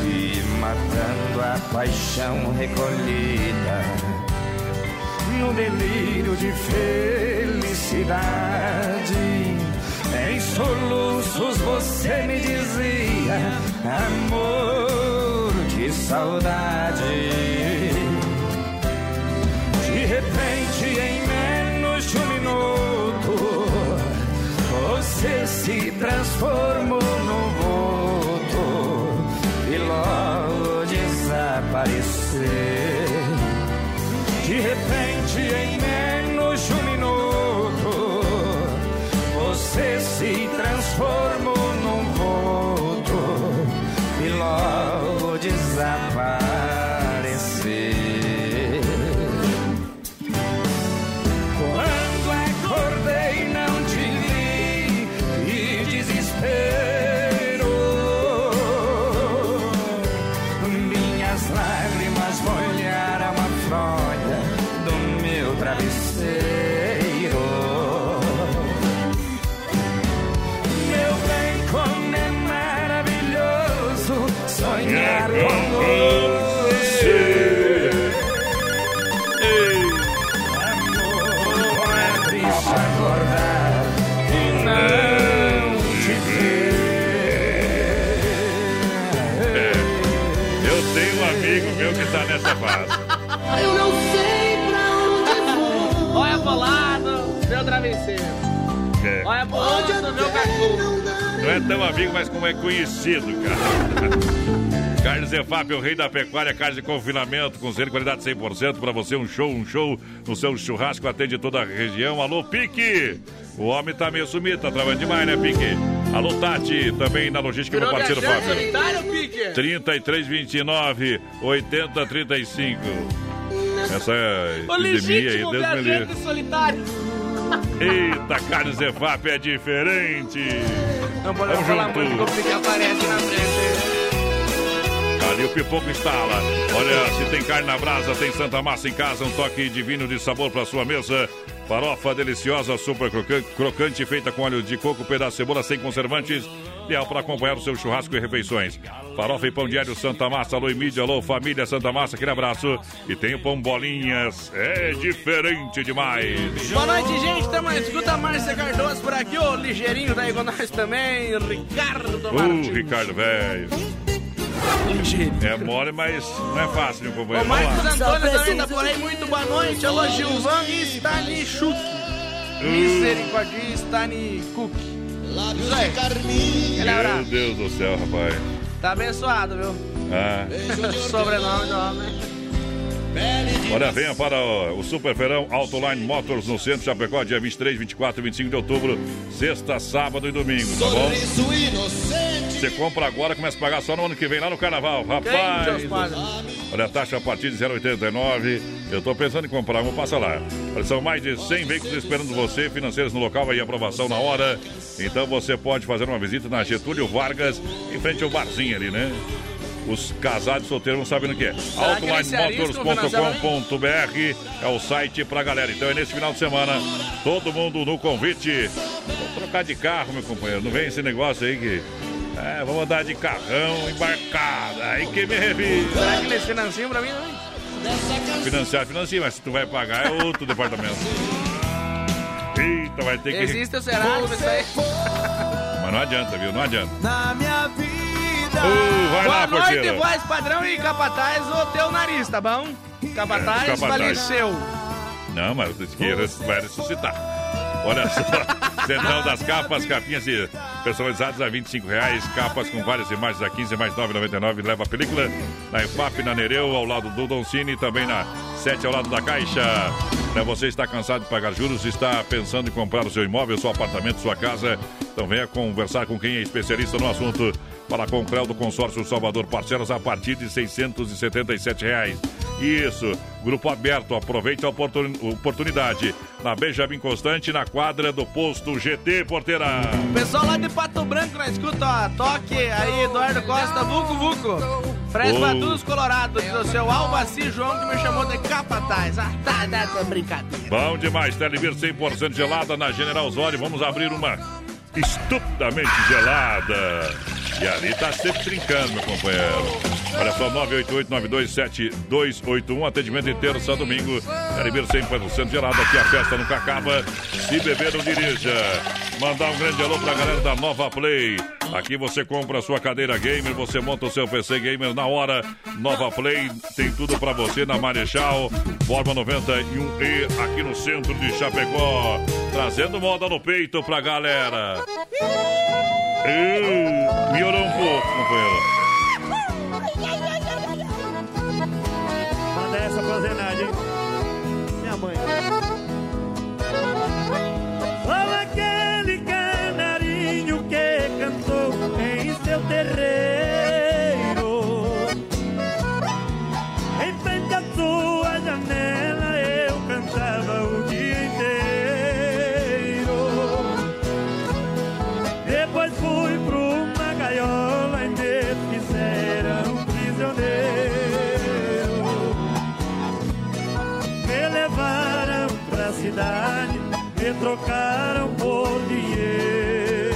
E matando a paixão recolhida no delírio de felicidade. Em soluços você me dizia, amor, que saudade. Você se transformou num vulto e logo desapareceu. É. Meu cachorro. Não é tão amigo, mas como é conhecido, cara. [LAUGHS] Carnes EFAP, o rei da pecuária, carne de confinamento, com de qualidade 100% para você, um show, um show no seu churrasco, atende toda a região. Alô, Pique! O homem tá meio sumido, tá trabalhando demais, né, Pique? Alô, Tati, também na logística, meu Virou parceiro Fábio. solitário, Pique? 3329 8035. Essa O epidemia aí, Deus me livre. solitário. Eita, Carnes EFAP é diferente. Não podemos falar junto. muito que o Pique aparece na frente. Ali o Pipoco instala. Olha, se tem carne na brasa, tem Santa Massa em casa, um toque divino de sabor para sua mesa. Farofa deliciosa, super crocante, crocante, feita com óleo de coco, pedaço de cebola sem conservantes, ideal para acompanhar o seu churrasco e refeições. Farofa e pão diário Santa Massa, alô mídia, alô família Santa Massa, aquele abraço. E tem o pão bolinhas, é diferente demais. Boa noite, gente. Tamo escuta Márcia Cardoso por aqui. O ligeirinho daí com nós também. Ricardo Martins. Ricardo, velho. É mole, mas não é fácil, meu O companheiro. Vamos Marcos. Antônio também tá por aí. Muito boa noite. Alô, Gilvan Stanichuk. Misericórdia Stanikuk. Isso aí. Aquele Meu. Deus do céu, rapaz. Tá abençoado, viu? Ah. Sobrenome do homem. Olha, venha para o, o Super Feirão Autoline Motors no centro de Chapecó, dia 23, 24 e 25 de outubro, sexta, sábado e domingo, tá bom? Você compra agora, começa a pagar só no ano que vem, lá no carnaval. Rapaz! Olha, a taxa a partir de 0,89. Eu tô pensando em comprar, vou passar lá. São mais de 100 veículos esperando você, financeiros no local, aí aprovação na hora. Então você pode fazer uma visita na Getúlio Vargas, em frente ao barzinho ali, né? Os casados solteiros não sabem o que é. Autolinemotors.com.br é o site pra galera. Então é nesse final de semana, todo mundo no convite. Vamos trocar de carro, meu companheiro. Não vem esse negócio aí que. É, vamos andar de carrão embarcado. Aí que me revisa. Será que eles financiam pra mim também? Financiar, financia, mas se tu vai pagar é outro departamento. Eita, vai ter que. Existe o Serasa, isso aí. Mas não adianta, viu? Não adianta. Na minha vida. Uh, vai Boa lá, noite, parceiro. voz padrão e capataz, o teu nariz, tá bom? Capataz, É, capataz. faleceu. Não, mas res- vai ressuscitar. Olha só, [LAUGHS] Central das Capas, capinhas e personalizadas a 25 reais, capas com várias imagens a 15 mais 9,99. Leva a película na EFAP, na Nereu, ao lado do Don Cine e também na 7 ao lado da Caixa. Você está cansado de pagar juros, está pensando em comprar o seu imóvel, seu apartamento, sua casa? Então venha conversar com quem é especialista no assunto. Para com o Creu do Consórcio Salvador, parcelas a partir de 677 reais. Isso, grupo aberto, aproveite a oportun- oportunidade. Na Benjamin Constante, na quadra do posto GT Porteira. Pessoal lá de Pato Branco na escuta, ó. Toque aí, Eduardo Costa, Vuco Vuco. Fresno Oh. Colorado, do seu Alvaci João que me chamou de capataz. Ah, tá, tá, tá brincadeira. Bom demais, Televir 100% gelada na General Osório. Vamos abrir uma estupidamente gelada. E ali tá sempre trincando, meu companheiro. Olha só, 988-927-281, atendimento inteiro, só domingo. Televir 100% gelada, aqui a festa nunca acaba. Se beber, não dirija. Mandar um grande alô pra galera da Nova Play. Aqui você compra a sua cadeira gamer, você monta o seu PC gamer na hora. Nova Play tem tudo pra você na Marechal, Forma 91E, aqui no centro de Chapecó. Trazendo moda no peito pra galera. Uh, melhorou um trocaram por dinheiro.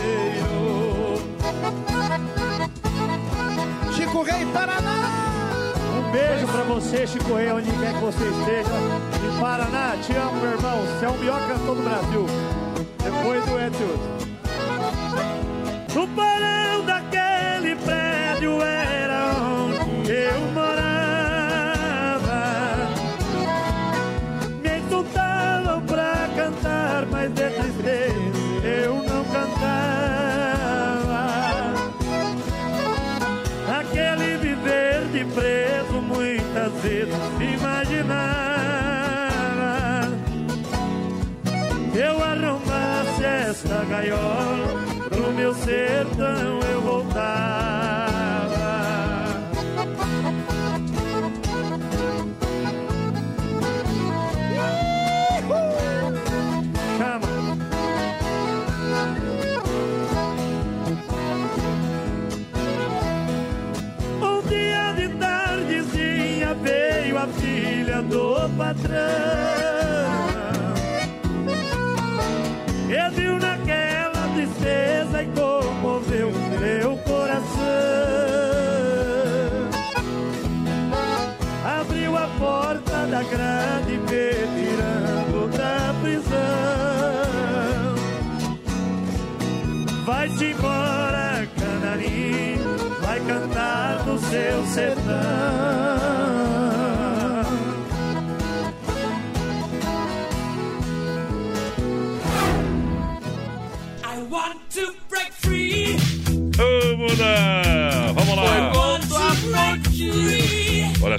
Chico Rei Paraná! Um beijo pra você, Chico Rei, onde quer que você esteja. E Paraná, te amo, meu irmão. Você é o melhor cantor do Brasil. Depois do Edson. O porão daquele prédio era gaiola pro meu sertão eu voltava. Um dia de tardezinha veio a filha do patrão. Porta da grade me tirando da prisão. Vai-te embora, canarinho, vai cantar no seu sertão.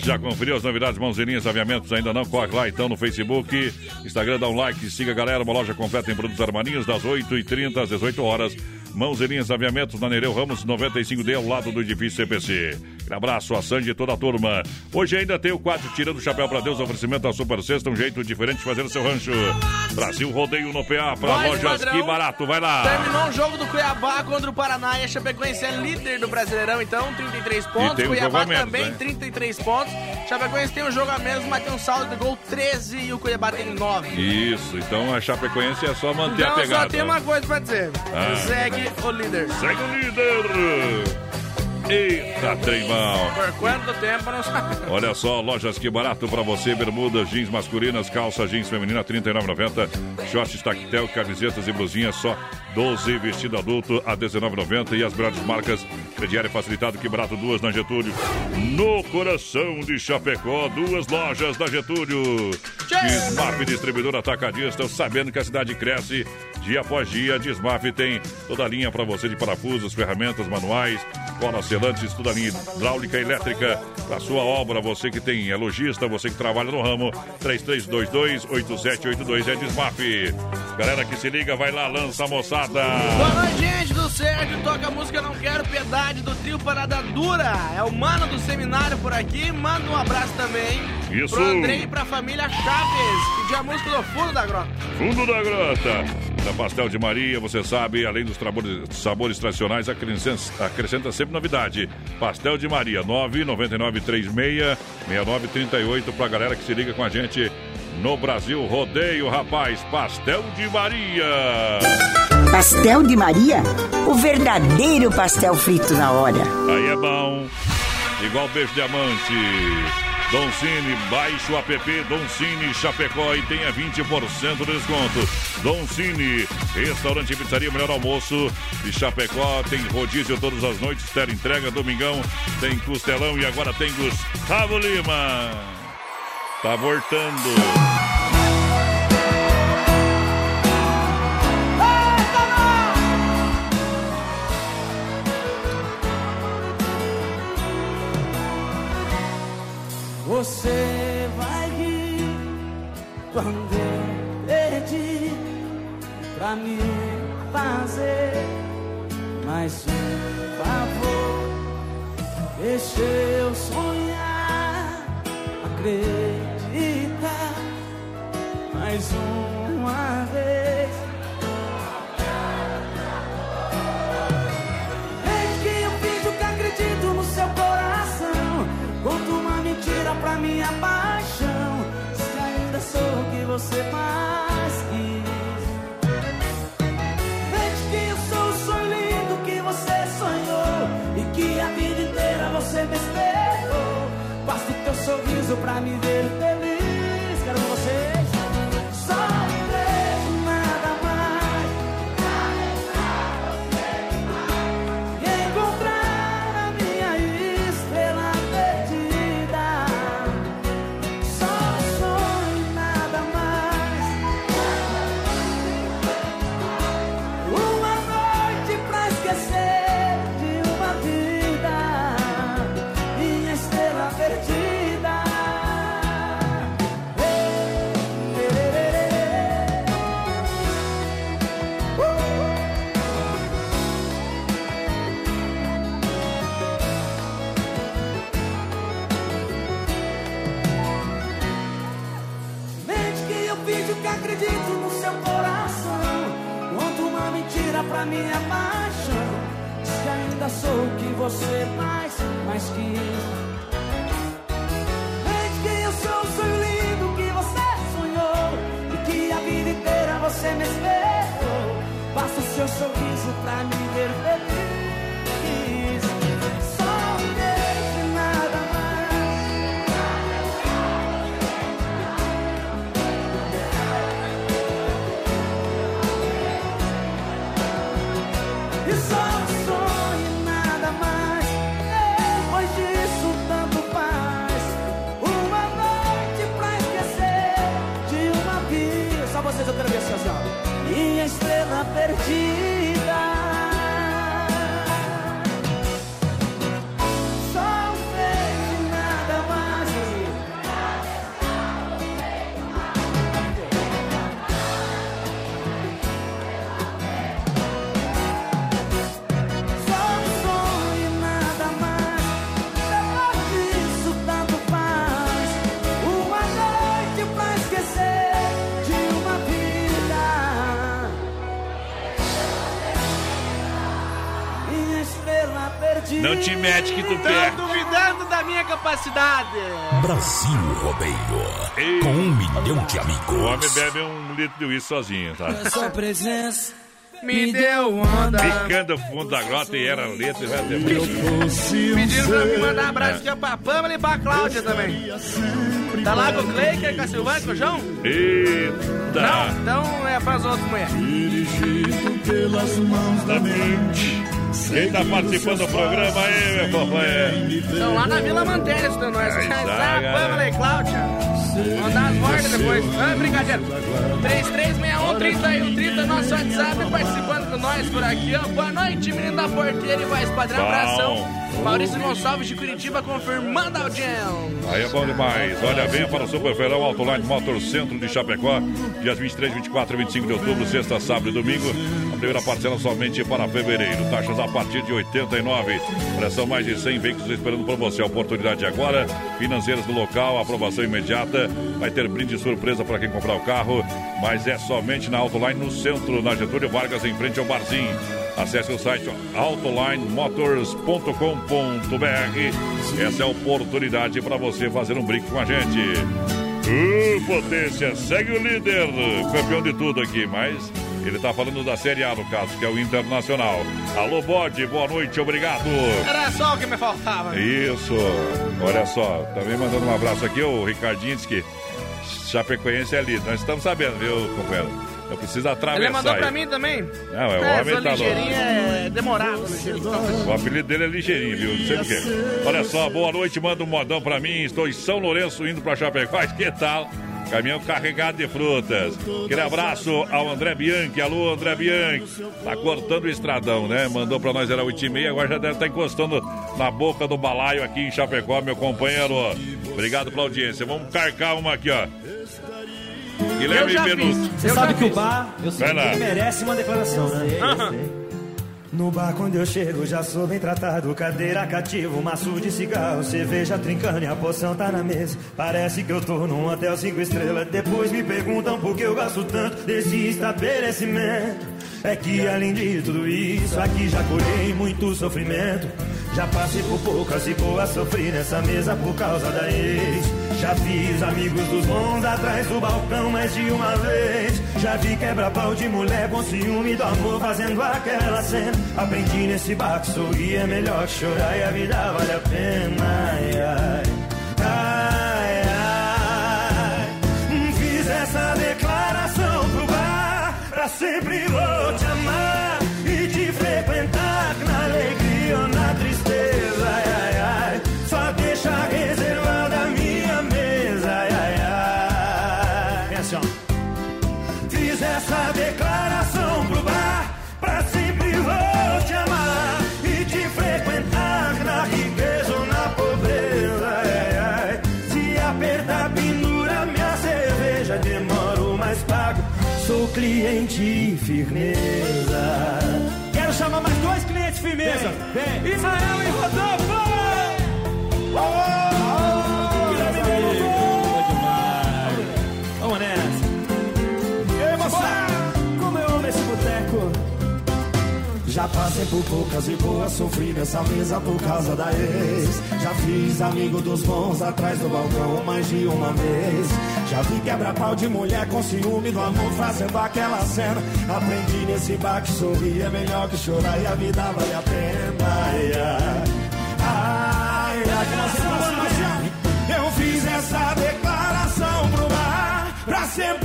Já conferiu as novidades Mãozinhas Aviamentos? Ainda não? Corre lá então no Facebook, Instagram, dá um like, siga a galera. Uma loja completa em produtos armarinhos das 8h30 às 18 horas. Mãozinhas Aviamentos na Nereu Ramos 95D ao lado do edifício CPC. Um abraço a Sandy e toda a turma. Hoje ainda tem o quadro Tirando o Chapéu para Deus, oferecimento da Super Sexta, um jeito diferente de fazer o seu rancho. Brasil Rodeio no PA para lojas padrão. Que Barato. Vai lá! Terminou o jogo do Cuiabá contra o Paraná e a Chapecoense é líder do Brasileirão, então 33 pontos. um Cuiabá a também né? 33 pontos. Chapecoense tem um jogo a menos, mas tem um saldo de gol 13 e o Cuiabá tem 9. Isso, então a Chapecoense é só manter a Então pegada. só tem uma coisa pra dizer. Ah. Segue o líder. Segue o líder! Eita, tremão! Por quanto tempo não sabe. Olha só, lojas que barato pra você, bermudas, jeans masculinas, calça jeans feminina, R$ 39,90, shorts tactel, camisetas e blusinhas só 12, vestido adulto a R$ 19,90 e as melhores marcas, crediário facilitado, que barato, duas na Getúlio, no coração de Chapecó, duas lojas da Getúlio. Desmaf Distribuidor Atacadista, sabendo que a cidade cresce dia após dia, Desmaf tem toda a linha para você de parafusos, ferramentas manuais, colas selantes, toda a linha hidráulica e elétrica para sua obra. Você que tem é lojista, você que trabalha no ramo, 3322-8782 é Desmaf. Galera que se liga, vai lá, lança a moçada. Boa noite, gente do Sérgio. Toca a música Não Quero Piedade do trio Parada Dura. É o mano do seminário por aqui. Manda um abraço também. Isso. Pro Andrei e pra família Chaves. Pedir a música do fundo da grota. Fundo da grota. Pastel de Maria, você sabe, além dos sabores, sabores tradicionais, acrescenta, acrescenta sempre novidade. Pastel de Maria, 99936-6938 pra galera que se liga com a gente no Brasil Rodeio, rapaz. Pastel de Maria. Pastel de Maria? O verdadeiro pastel frito na hora. Aí é bom. Igual beijo diamante. Cine, baixe o app Don Cine Chapecó e tenha 20% de desconto. Don Cine, restaurante e pizzaria, melhor almoço de Chapecó. Tem rodízio todas as noites, tela entrega, domingão. Tem costelão e agora tem Gustavo Lima. Tá voltando. Você vai rir quando eu pedir pra me fazer mais um favor. Deixa eu sonhar, acreditar mais uma você mais quis. Desde que eu sou o sonho lindo que você sonhou e que a vida inteira você me esperou. O teu sorriso pra me ver minha paixão. Se ainda sou o que você mais, mais quis. Mente que eu sou o sonho lindo que você sonhou. E que a vida inteira você me. Estrela que tu Tá perde. duvidando da minha capacidade. Brasil Rodeio. Com um milhão de amigos. O homem bebe um litro de uísque sozinho, tá? Sua presença Me deu onda. Ficando fundo da grota e era letra e vai ter Pediram pra me mandar um abraço aqui pra Pamela e pra Cláudia também. Tá lá com o Cleiker, com a Silvana, com o João? Eita! Não, então é pras outras mulheres. pelas mãos da mente. Quem tá participando do programa aí, meu companheiro? Estão lá na Vila Mantéria estudando nós. Aí tá. Pamela e Cláudia. Mandar as mordas depois. Ah, brincadeira. 3361 30 nosso WhatsApp participando com nós por aqui, ó. Boa noite, menino da porteira e voz padrão. Bom. Abração. Maurício Gonçalves de Curitiba confirmando a audiência. Aí é bom demais. Olha, venha para o Super Feirão Autoline Motor Centro de Chapecó, dias 23, 24 e 25 de outubro, sexta, sábado e domingo. Primeira parcela somente para fevereiro. Taxas a partir de 89. Pressão mais de 100 veículos esperando por você. A oportunidade agora. Financeiras do local, aprovação imediata. Vai ter brinde surpresa para quem comprar o carro. Mas é somente na Autoline no centro, na Getúlio Vargas, em frente ao Barzinho. Acesse o site autolinemotors.com.br. Essa é a oportunidade para você fazer um brinco com a gente. Uh, potência, segue o líder, campeão de tudo aqui, mas ele tá falando da Série A no caso, que é o Internacional. Alô, Bode, boa noite, obrigado. Era só o que me faltava. Isso, olha só, também mandando um abraço aqui, o Ricardinho disse que Chapecoense é líder. Nós estamos sabendo, viu, companheiro? Eu preciso atravessar. Ele mandou aí. pra mim também. Não, é, o homem sou tá ligeirinho, louco. é demorado. ligeirinho. O apelido dele é ligeirinho, viu? Não sei por quê. Olha só, boa noite, manda um modão pra mim. Estou em São Lourenço indo pra Chapecó. [LAUGHS] Que tal? Caminhão carregado de frutas. Aquele abraço ao André Bianchi. Alô, André Bianchi. Tá cortando o estradão, né? Mandou pra nós, era 8 e meia. Agora já deve estar encostando na boca do balaio aqui em Chapecó, meu companheiro. Obrigado pela audiência. Vamos carcar uma aqui, ó. Guilherme Benuto. Você sabe que o bar, eu sei merece uma declaração, né? No bar quando eu chego já sou bem tratado. Cadeira cativa, maço de cigarro. Cerveja trincando e a poção tá na mesa. Parece que eu tô num hotel cinco estrelas. Depois me perguntam por que eu gasto tanto Desse estabelecimento. É que além de tudo isso Aqui já colhei muito sofrimento. Já passei por poucas e boas Sofri nessa mesa por causa da ex Já fiz amigos dos bons atrás do balcão mais de uma vez. Já vi quebra-pau de mulher com ciúme do amor fazendo aquela cena. Aprendi nesse bar que sorrir é melhor que chorar e a vida vale a pena. Ai, ai, ai, ai. Fiz essa declaração pro bar Pra sempre vou te amar Cliente firmeza. Quero chamar mais dois clientes firmeza. Vem, Israel e Rodolfo passei por poucas e boas, sofri nessa mesa por causa da ex. Já fiz amigo dos bons atrás do balcão mais de uma vez. Já vi quebra-pau de mulher com ciúme do amor fazendo aquela cena. Aprendi nesse bar que sorrir é melhor que chorar e a vida vale a pena. Ai, ai, ai, ai, eu fiz essa declaração pro bar. Pra sempre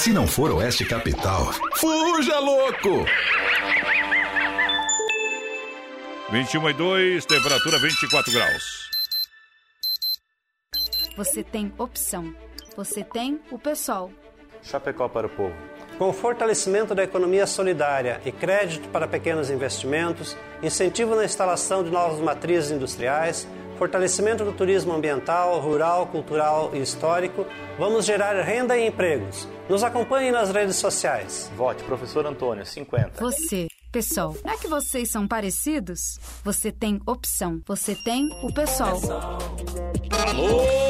Se não for Oeste Capital, fuja louco! 21 e 2, temperatura 24 graus. Você tem opção. Você tem o pessoal. Chapecó para o povo. Com o fortalecimento da economia solidária e crédito para pequenos investimentos, incentivo na instalação de novas matrizes industriais, fortalecimento do turismo ambiental, rural, cultural e histórico, vamos gerar renda e empregos. Nos acompanhe nas redes sociais. Vote professor Antônio, 50. Você, pessoal. Não é que vocês são parecidos? Você tem opção. Você tem o pessoal. Alô,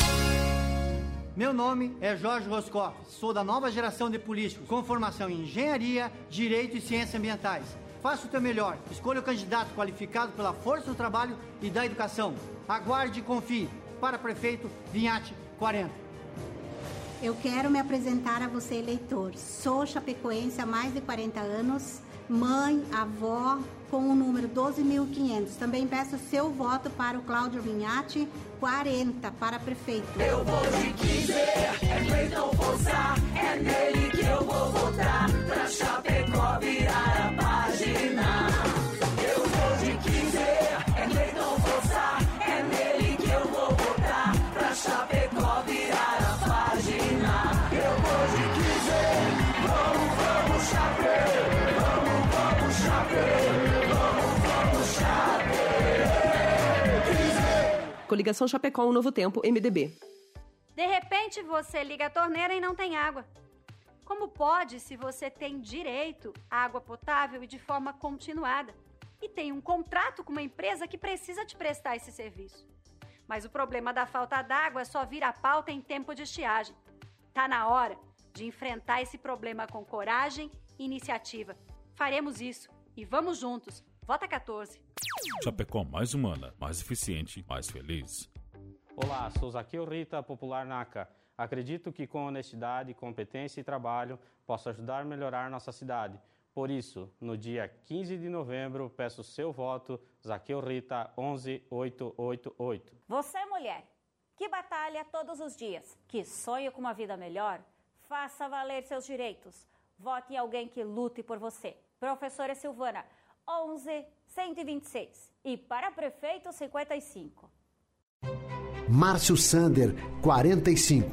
Meu nome é Jorge Roscoff, sou da nova geração de políticos, com formação em engenharia, direito e ciências ambientais. Faça o teu melhor, escolha o candidato qualificado pela força do trabalho e da educação. Aguarde e confie. Para prefeito, Vinhate 40. Eu quero me apresentar a você, eleitor. Sou chapecoense há mais de 40 anos, mãe, avó, com o número 12.500. Também peço seu voto para o Cláudio Vinhati, 40, para prefeito. Eu vou te dizer, é Cleiton Forçar, é nele que eu vou votar, pra Chapecó virar a página. Coligação Chapecó, um novo tempo, MDB. De repente você liga a torneira e não tem água. Como pode se você tem direito à água potável e de forma continuada? e tem um contrato com uma empresa que precisa te prestar esse serviço. Mas o problema da falta d'água só vira pauta em tempo de estiagem. Tá na hora de enfrentar esse problema com coragem e iniciativa. Faremos isso e vamos juntos. Vota 14. Chapecó mais humana, mais eficiente, mais feliz. Olá, sou Zaqueu Rita, popular NACA. Acredito que com honestidade, competência e trabalho posso ajudar a melhorar nossa cidade. Por isso, no dia 15 de novembro, peço seu voto, Zaqueu Rita 11888. Você, mulher, que batalha todos os dias, que sonha com uma vida melhor, faça valer seus direitos. Vote em alguém que lute por você. Professora Silvana, 11 126. E para prefeito, 55. Márcio Sander, 45.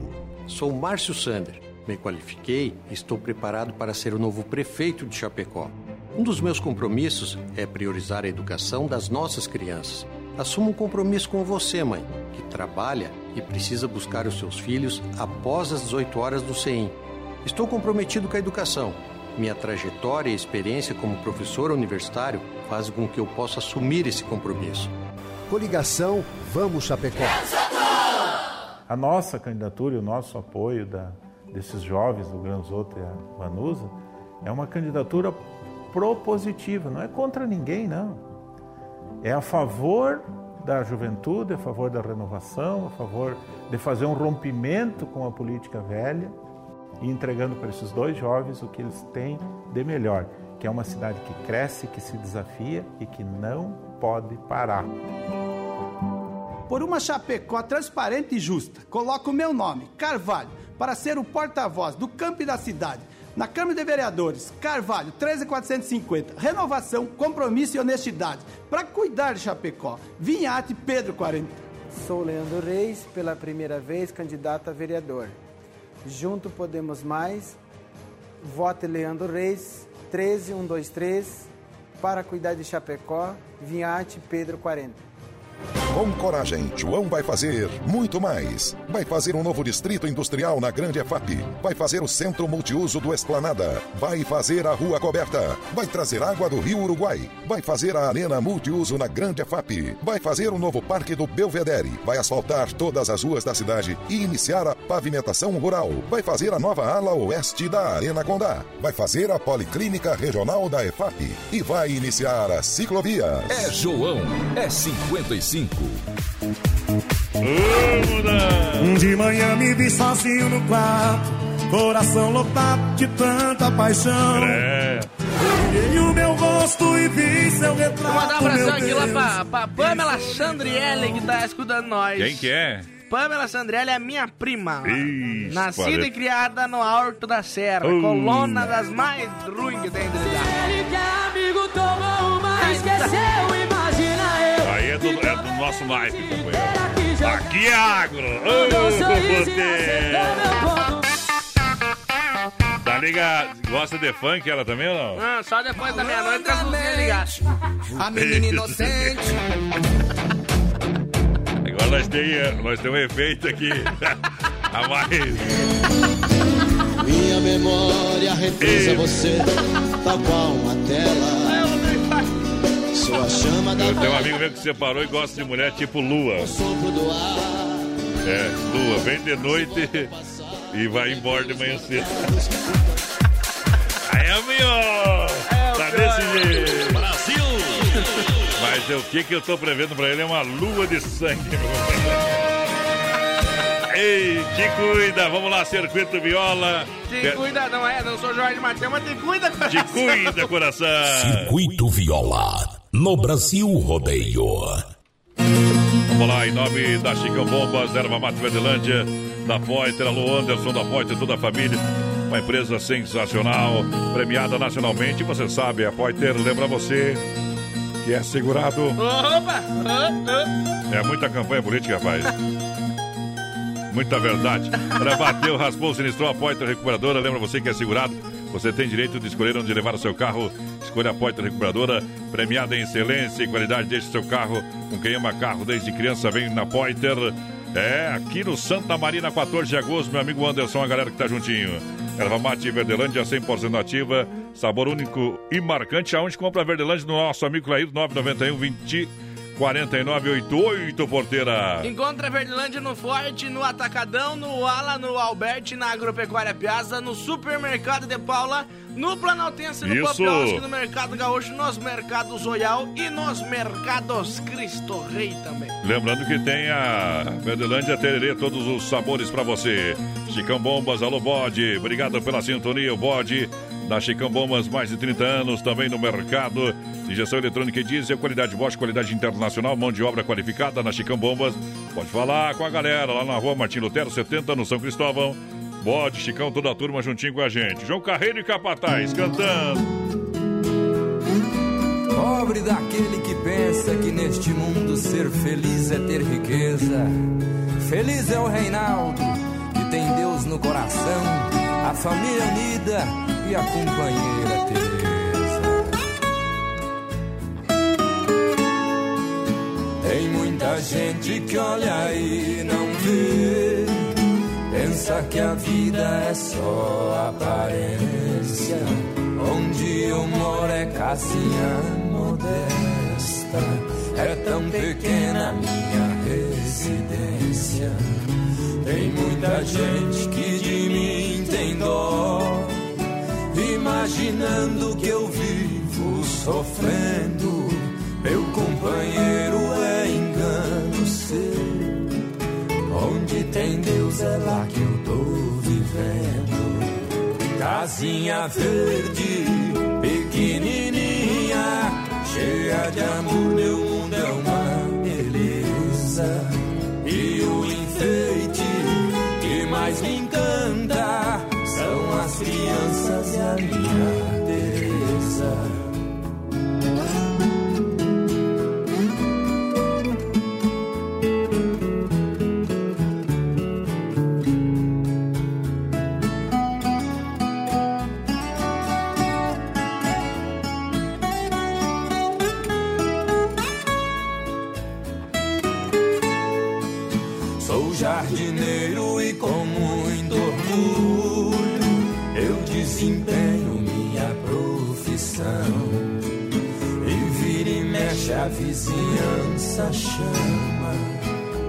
Sou Márcio Sander. Me qualifiquei e estou preparado para ser o novo prefeito de Chapecó. Um dos meus compromissos é priorizar a educação das nossas crianças. Assumo um compromisso com você, mãe, que trabalha e precisa buscar os seus filhos após as 18 horas do CEIM. Estou comprometido com a educação. Minha trajetória e experiência como professor universitário fazem com que eu possa assumir esse compromisso. Coligação Vamos Chapecó. A nossa candidatura e o nosso apoio da, desses jovens do Granzoto e a Vanusa é uma candidatura propositiva, não é contra ninguém, não. É a favor da juventude, a favor da renovação, a favor de fazer um rompimento com a política velha e entregando para esses dois jovens o que eles têm de melhor, que é uma cidade que cresce, que se desafia e que não pode parar. Por uma Chapecó transparente e justa, coloco o meu nome, Carvalho, para ser o porta-voz do campo e da cidade. Na Câmara de Vereadores, Carvalho, 13450. Renovação, compromisso e honestidade. Para cuidar de Chapecó, Vinhate Pedro 40. Sou Leandro Reis, pela primeira vez candidato a vereador. Junto Podemos Mais. Vote Leandro Reis, 13123. Para cuidar de Chapecó, Vinhate Pedro 40. Com coragem, João vai fazer muito mais. Vai fazer um novo distrito industrial na Grande EFAP. Vai fazer o centro multiuso do Esplanada. Vai fazer a rua coberta. Vai trazer água do Rio Uruguai. Vai fazer a arena multiuso na Grande EFAP. Vai fazer o novo parque do Belvedere. Vai asfaltar todas as ruas da cidade e iniciar a pavimentação rural. Vai fazer a nova ala oeste da Arena Condá. Vai fazer a Policlínica Regional da EFAP. E vai iniciar a ciclovia. É João, é 55. De manhã me vi sozinho no quarto, coração lotado de tanta paixão. Olhei o meu rosto e vi seu retrato. Vou mandar um abração aqui lá pra, pra Pamela Sandriele, que tá escutando nós. Quem que é? Pamela Sandriele é minha prima. Ixi, Nascida e criada no Alto da Serra, Uh. coluna das mais ruins que tem de. Ele que é amigo tomou uma, esqueceu, nosso naipe, companheiro. Aqui é agro. Ô, ponto. Tá ligado? Gosta de funk ela também ou não? Ah, só depois da meia-noite com as luzinhas ligadas. A menina inocente. Agora nós temos nós temos um efeito aqui. [LAUGHS] A mais. Minha memória represa você, tal qual uma tela. Sua chama da Eu tenho um amigo meu que se separou e gosta de mulher tipo lua. É, lua, vem de noite e vai embora de manhã cedo. Aí é o melhor! Tá desse jeito! Brasil! Mas é o que que eu tô prevendo pra ele é uma lua de sangue, meu. Ei, te cuida! Vamos lá, circuito viola. Te cuida, não é? Não sou Jorge Matheus, mas te cuida, coração. Te cuida, coração! Circuito Viola, no Brasil Rodeio. Vamos lá, em nome da Chicão Bombas, Erva Mate Verdelândia, da Poiter, alô Anderson, da Poiter, toda a família. Uma empresa sensacional, premiada nacionalmente. Você sabe, a Poiter lembra você que é segurado. Opa! É muita campanha política, rapaz. Muita verdade. Para bater, raspou, sinistrou a Poiter Recuperadora. Lembra você que é segurado? Você tem direito de escolher onde levar o seu carro. Escolha a Poiter Recuperadora, premiada em excelência e qualidade. Deixe seu carro com quem ama carro desde criança. Vem na Poiter. É, aqui no Santa Marina, 14 de agosto, meu amigo Anderson, a galera que tá juntinho. Erva mate Verdelândia 100% ativa, sabor único e marcante. Aonde compra Verdelândia no nosso amigo Clair 991 20 4988, porteira. Encontra a Verdelândia no Forte, no Atacadão, no Ala, no Alberti, na Agropecuária Piazza, no Supermercado de Paula, no Planaltense, no Isso. Popiosque, no Mercado Gaúcho, nos Mercados Royal e nos Mercados Cristo Rei também. Lembrando que tem a Verdelândia Tererê, todos os sabores pra você. Chicão Bombas, alô bode, obrigado pela sintonia, o bode da Chicão Bombas, mais de 30 anos, também no mercado. Injeção eletrônica e diesel, qualidade Bosch, qualidade internacional, mão de obra qualificada na Chicão Bombas. Pode falar com a galera lá na rua Martim Lutero, 70, no São Cristóvão. Bode, Chicão, toda a turma juntinho com a gente. João Carreiro e Capataz cantando. Pobre daquele que pensa que neste mundo ser feliz é ter riqueza. Feliz é o Reinaldo, que tem Deus no coração, a família unida e a companheira Teresa. Tem muita gente que olha e não vê. Pensa que a vida é só aparência. Onde eu moro é casinha modesta. É tão pequena minha residência. Tem muita gente que de mim dó. Imaginando que eu vivo sofrendo. Meu companheiro é engano seu. Onde tem Deus é lá que eu tô vivendo. Casinha verde, pequenininha, cheia de amor, meu mundo é uma beleza. E o enfeite que mais me encanta crianças e a minha vizinhança chama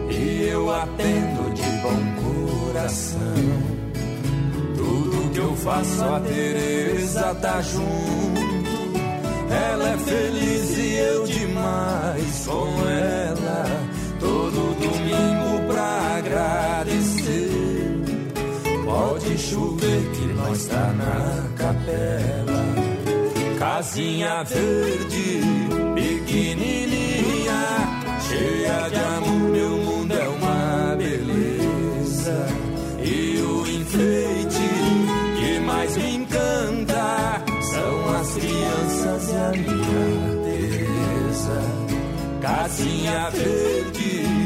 e eu atendo de bom coração. Tudo que eu faço a Teresa tá junto. Ela é feliz e eu demais com ela. Todo domingo pra agradecer. Pode chover que nós tá na capela. Casinha verde, pequenininha, cheia de amor. Meu mundo é uma beleza. E o enfeite que mais me encanta são as crianças e a minha Teresa. Casinha verde,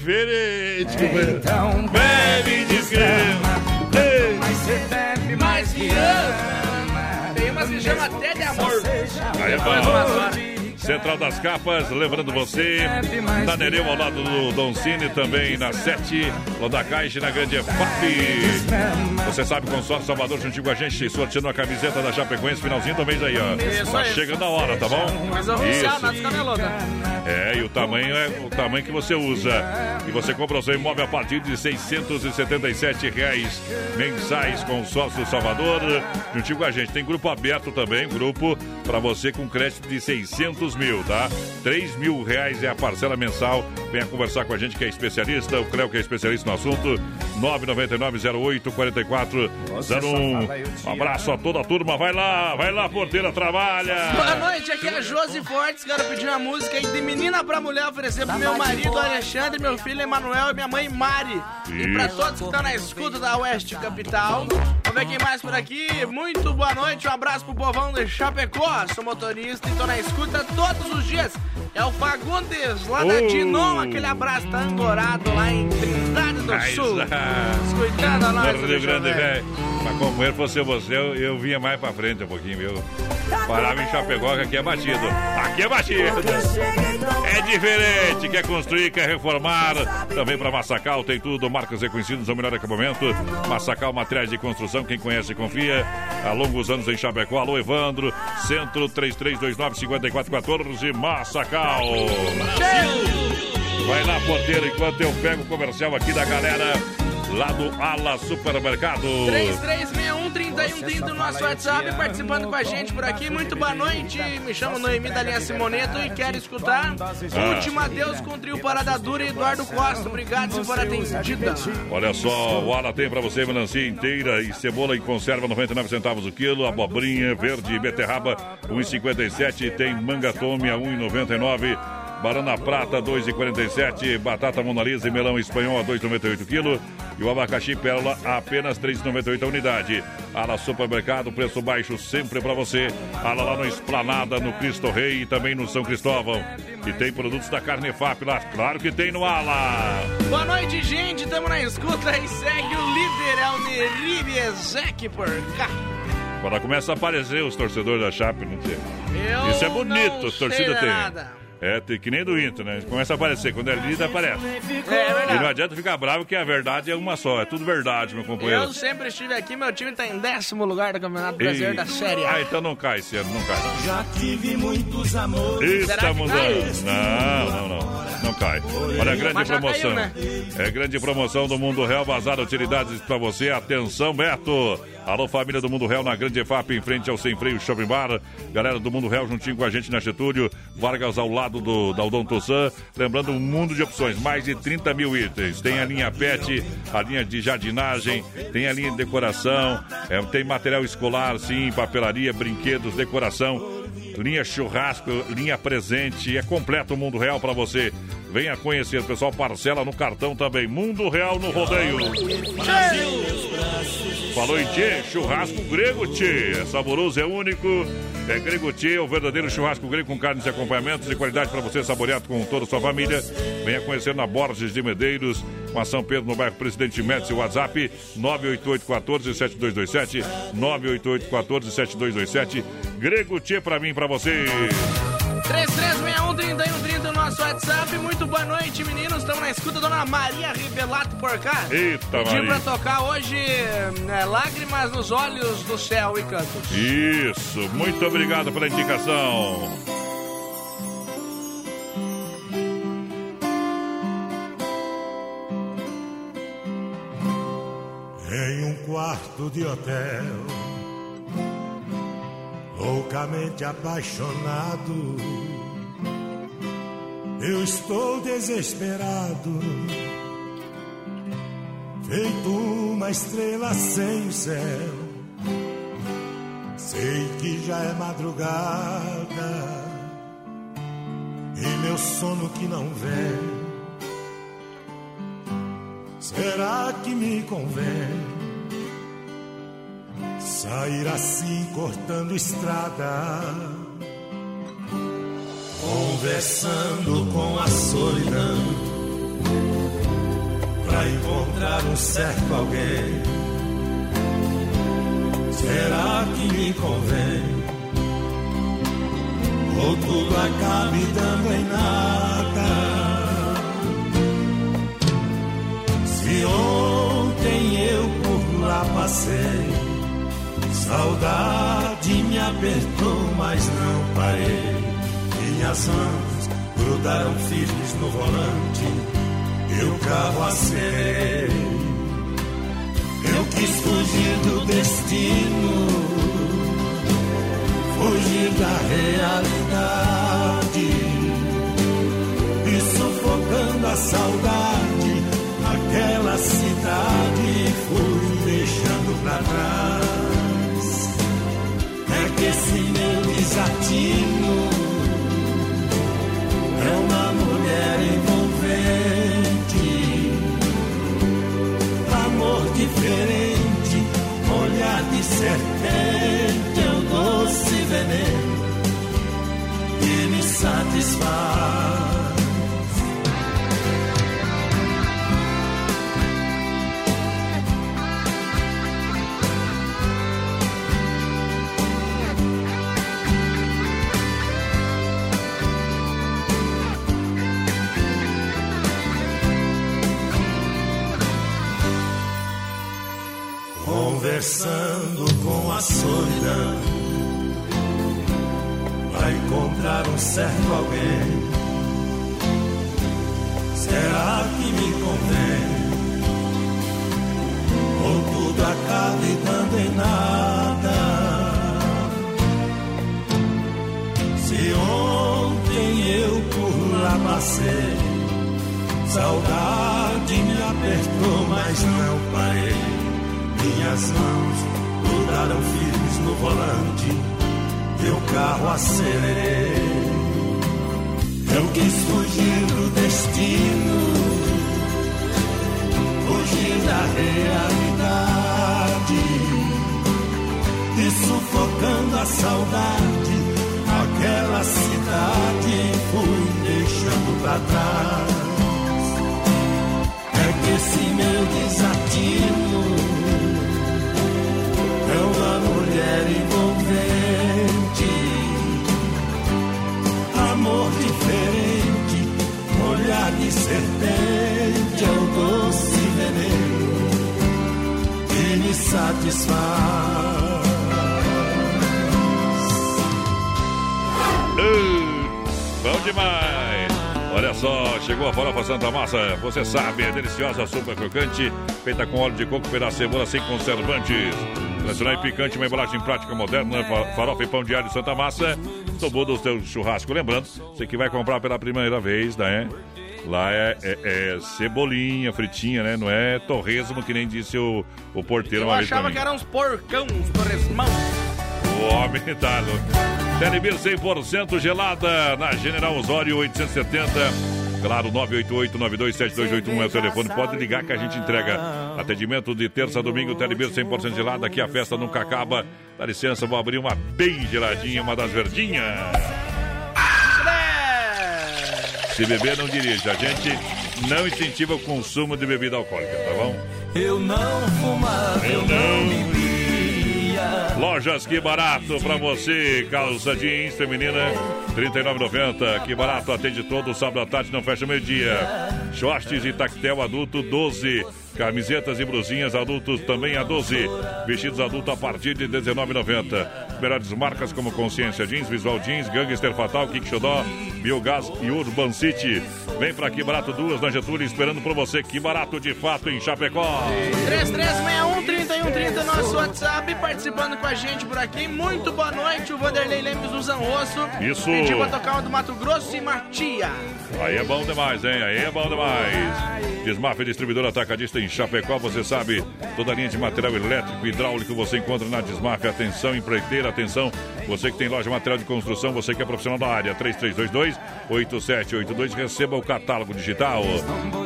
Aqui é diferente. Então bebe desgrama. Ei. Mas você bebe mais que ama. Tem umas que chama até de amor. Aí é bom. Central das Capas, lembrando você, na Nereu ao lado do Don Cine, também na 7, lá da Caixa na Grande EFAP. Você sabe, consórcio Salvador juntinho com a gente, sorteando a camiseta da Chapecoense, finalzinho do mês aí, ó. Tá chegando a hora, tá bom? Mas nada de camelota. É, e o tamanho é o tamanho que você usa. E você compra o seu imóvel a partir de 677 reais mensais com sócio Salvador. Juntinho com a gente. Tem grupo aberto também, grupo para você com crédito de 600 mil, tá? 3 mil reais é a parcela mensal. Venha conversar com a gente que é especialista. O Cléo que é especialista no assunto. 999-08-4401. Um abraço a toda a turma. Vai lá, vai lá, porteira, trabalha. Boa noite, aqui é a Josi Fortes. Quero pedir uma música aí de Menina pra mulher oferecer pro meu marido Alexandre, meu filho Emanuel e minha mãe Mari. E pra todos que estão na escuta da Oeste Capital. Vamos ver quem mais por aqui. Muito boa noite, um abraço pro povão de Chapecó. Sou motorista e tô na escuta todos os dias. É o Fagundes, lá da Oh. Dinon. Aquele abraço, tá angorado lá em Trindade do Aí Sul. está. Escutando a nós, No Rio Grande, velho. Mas como eu fosse você, eu, eu vinha mais pra frente um pouquinho, viu? Parava em Chapecó, que aqui é batido. Aqui é batido. É diferente. Quer construir, quer reformar. Também para Massacal tem tudo. Marcas reconhecidas ao melhor acabamento. Massacal Materiais de Construção. Quem conhece, confia. Há longos anos em Chapecó. Alô, Evandro. Centro 3329-5414. Massacal. Vai lá, porteiro, enquanto eu pego o comercial aqui da galera lá do Ala Supermercado. 3361-3130 no nosso WhatsApp, participando com a gente por aqui. Muito boa noite. Me chamo Noemi da linha Simoneto e quero escutar Ah. Última Deus com o trio Parada Dura e Eduardo Costa. Obrigado se for atendida. Olha só, o Ala tem pra você melancia inteira e cebola em conserva 99 centavos o quilo, abobrinha verde e beterraba 1,57 tem manga tome a 1,99 Banana prata 2,47, batata monalisa e melão espanhol a 2,98 quilo e o abacaxi pérola apenas 3,98 a unidade. Ala Supermercado, preço baixo sempre pra você. Ala lá no Esplanada, no Cristo Rei e também no São Cristóvão. E tem produtos da Carne FAP lá, claro que tem no Ala. Boa noite, gente. Tamo na escuta e segue o líder, é o Neribe Ezek por cá. Quando começa a aparecer os torcedores da Chape, não sei. Eu Isso é bonito, não têm. nada. É, tem que nem do Inter, né? Começa a aparecer. Quando é líder, aparece. É E verdade. não adianta ficar bravo que a verdade é uma só. É tudo verdade, meu companheiro. Eu sempre estive aqui, meu time tá em décimo lugar do Campeonato Brasileiro da Série A. Ah, então não cai esse ano, não cai. Já tive muitos amores. Está que mudando. Não, não, não. Não cai. Olha a grande promoção. caiu, né? É grande promoção do Mundo Real, bazar utilidades pra você. Atenção, Beto. Alô, família do Mundo Real na Grande EFAP, em frente ao Sem Freio Shopping Bar. Galera do Mundo Real juntinho com a gente na Getúlio. Vargas ao lado do, da Odon Tossan. Lembrando, um mundo de opções. Mais de 30 mil itens. Tem a linha PET, a linha de jardinagem, tem a linha de decoração, é, tem material escolar, sim, papelaria, brinquedos, decoração. Linha churrasco, linha presente, é completo o Mundo Real pra você. Venha conhecer, pessoal parcela no cartão também. Mundo Real no rodeio. Falou em Tchê, churrasco grego Tchê. É saboroso, é único. É grego Tchê, o verdadeiro churrasco grego com carnes e acompanhamentos de qualidade para você saborear com toda a sua família. Venha conhecer na Borges de Medeiros, com a São Pedro no bairro Presidente Médici, WhatsApp 988-14-7227. 988-14-7227. Grego Tchê pra mim pra você. 3361-3130 no nosso WhatsApp. Muito boa noite, meninos. Estamos na escuta, Dona Maria Revelato por cá. Eita, Pediu pra Maria. tocar hoje é, Lágrimas nos Olhos do Céu e Cantos. Isso, muito obrigado pela indicação. Em um quarto de hotel, loucamente apaixonado, eu estou desesperado, feito uma estrela sem o céu. Sei que já é madrugada e meu sono que não vem. Será que me convém sair assim cortando estrada, conversando com a solidão, pra encontrar um certo alguém? Será que me convém? Ou tudo acabe dando em nada? Se ontem eu por lá passei, saudade me apertou, mas não parei. Minhas mãos grudaram firmes no volante, e o carro acelerei. Eu quis fugir do destino, fugir da realidade, e sufocando a saudade naquela cidade fui deixando pra trás esse meu desatino. É uma mulher envolvente, amor diferente, olhar de serpente, é o doce veneno que me satisfaz. Conversando com a solidão, vai encontrar um certo alguém. Será que me convém? Ou tudo acaba e dando em nada? Se ontem eu por lá passei, saudade me apertou, mas não parei. Minhas mãos grudaram firmes no volante, teu carro acelerei. Eu quis fugir do destino, fugir da realidade, e sufocando a saudade, aquela cidade fui deixando pra trás. É que esse meu desatino de serpente é o doce veneno que me satisfaz. Bom demais! Olha só, chegou a farofa Santa Massa. Você sabe, é deliciosa, super crocante, feita com óleo de coco, pedaço de cebola sem conservantes. Tradicional e picante, uma embalagem prática moderna, fa- farofa e pão de alho Santa Massa. Tomou do seu churrasco. Lembrando, você que vai comprar pela primeira vez, né? Lá é, é- é cebolinha, fritinha, né? Não é torresmo, que nem disse o, o porteiro Eu uma vez pra achava que eram uns porcão, uns torresmão. O homem tá louco. Telebir 100% gelada na General Osório 870. Claro, 988-927281 é o telefone. Pode ligar que a gente entrega. Atendimento de terça a domingo, Telebir 100% gelada. Aqui a festa nunca acaba. Dá licença, vou abrir uma bem geladinha, uma das verdinhas. Se beber, não dirige. A gente não incentiva o consumo de bebida alcoólica, tá bom? Eu não fumava, eu não bebia. Lojas Que Barato pra você, calça jeans feminina, R$ 39,90. Que Barato atende todo sábado à tarde, não fecha meio-dia. Shorts e tactel adulto, 12. Camisetas e brusinhas adultos também a 12. Vestidos adultos a partir de R$ 19,90. Melhores marcas como Consciência Jeans, Visual Jeans, Gangster Fatal, Kick Xodó, Biogás e Urban City. Vem pra Que Barato duas na Getúlio, esperando por você. Que Barato de fato em Chapecó. 3361-3130, nosso WhatsApp, participando com a gente por aqui. Muito boa noite, o Vanderlei Lemos do Zanrosso. Isso. Pediu pra tocar uma do Mato Grosso e Matia. Aí é bom demais, hein? Aí é bom demais. Desmaf Distribuidor Atacadista em Chapecó, você sabe, toda a linha de material elétrico e hidráulico você encontra na Desmaf. Atenção, empreiteira, atenção. Você que tem loja de material de construção, você que é profissional da área, 3322-8782, receba o catálogo digital.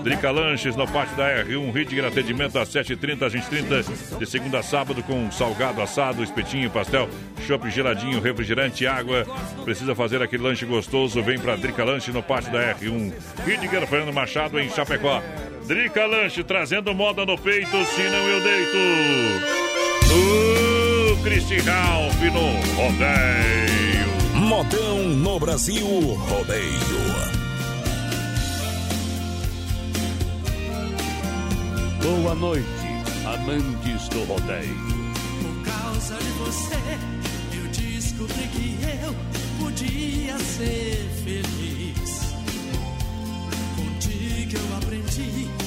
Drica Lanches no pátio da R1, Ridger atendimento às 7h30, às 20h30, de segunda a sábado com salgado, assado, espetinho, pastel, chopp geladinho, refrigerante, água. Precisa fazer aquele lanche gostoso? Vem pra Drica Lanche no pátio da R1. Ridger Fernando Machado em Chapecó. Drica Lanche trazendo moda no peito, senão eu deito. O Cristi Ralph no rodeio. Modão no Brasil Rodeio. Boa noite, amantes do rodeio. Por causa de você, eu descobri que eu podia ser feliz. Contigo eu aprendi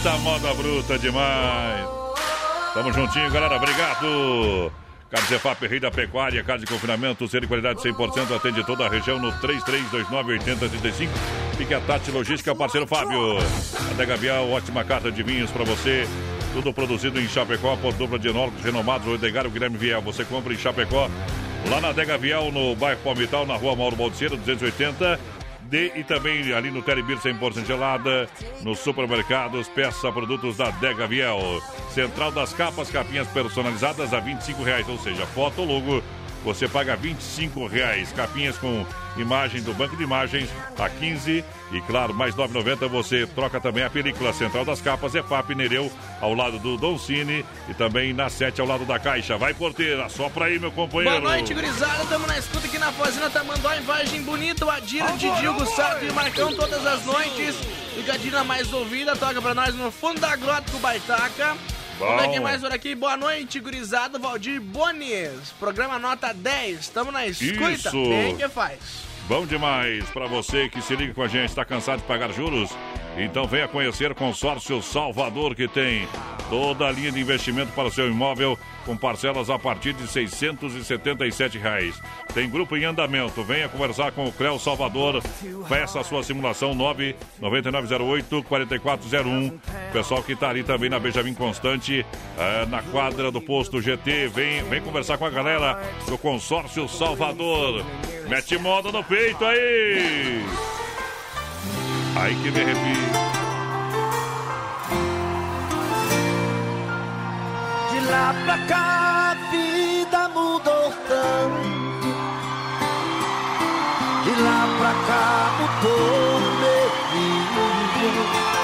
Eita, moda bruta demais. Tamo juntinho, galera. Obrigado. Carne Cefap, Rei da Pecuária, carne de confinamento, ser de qualidade 100%, atende toda a região no 3329-8035. Fique a Tati Logística, parceiro Fábio. Adega Vial, ótima carta de vinhos para você. Tudo produzido em Chapecó por dupla de enólogos renomados, o Edgar Guilherme Viel. Você compra em Chapecó, lá na Adega Vial, no bairro Palmital, na rua Mauro Baldiceira, 280. D e também ali no Telebir 100% gelada, nos supermercados, peça produtos da Dega Viel. Central das capas, capinhas personalizadas a 25 reais, ou seja, foto logo, você paga 25 reais. Capinhas com imagem do banco de imagens a 15 e claro, mais 9,90 você troca também a película Central das Capas, EFAP Nereu, ao lado do Don Cine e também na 7 ao lado da Caixa. Vai porteira, só pra aí, meu companheiro. Boa noite, gurizada. Tamo na escuta aqui na Fazenda Tamanduá, em Vargem Bonita. O Adira, Didi, Gustavo e Marcão todas as noites. Ligadinha mais ouvida, toca pra nós no fundo da grota com o Bom. quem mais por aqui. Boa noite, gurizada. Valdir Bones. Programa nota 10. Tamo na escuta. Isso. Bem que faz. Bom demais para você que se liga com a gente, está cansado de pagar juros? Então venha conhecer Consórcio Salvador que tem toda a linha de investimento para o seu imóvel com parcelas a partir de 677 reais. Tem grupo em andamento. Venha conversar com o Cléo Salvador. Peça a sua simulação 99908 4401. Pessoal que está ali também na Benjamin Constante, eh, na quadra do posto GT. Vem, vem conversar com a galera do Consórcio Salvador. Mete moda no peito aí! Aí que me arrepio. De lá pra cá a vida mudou tanto. De lá pra cá mudou meu filho.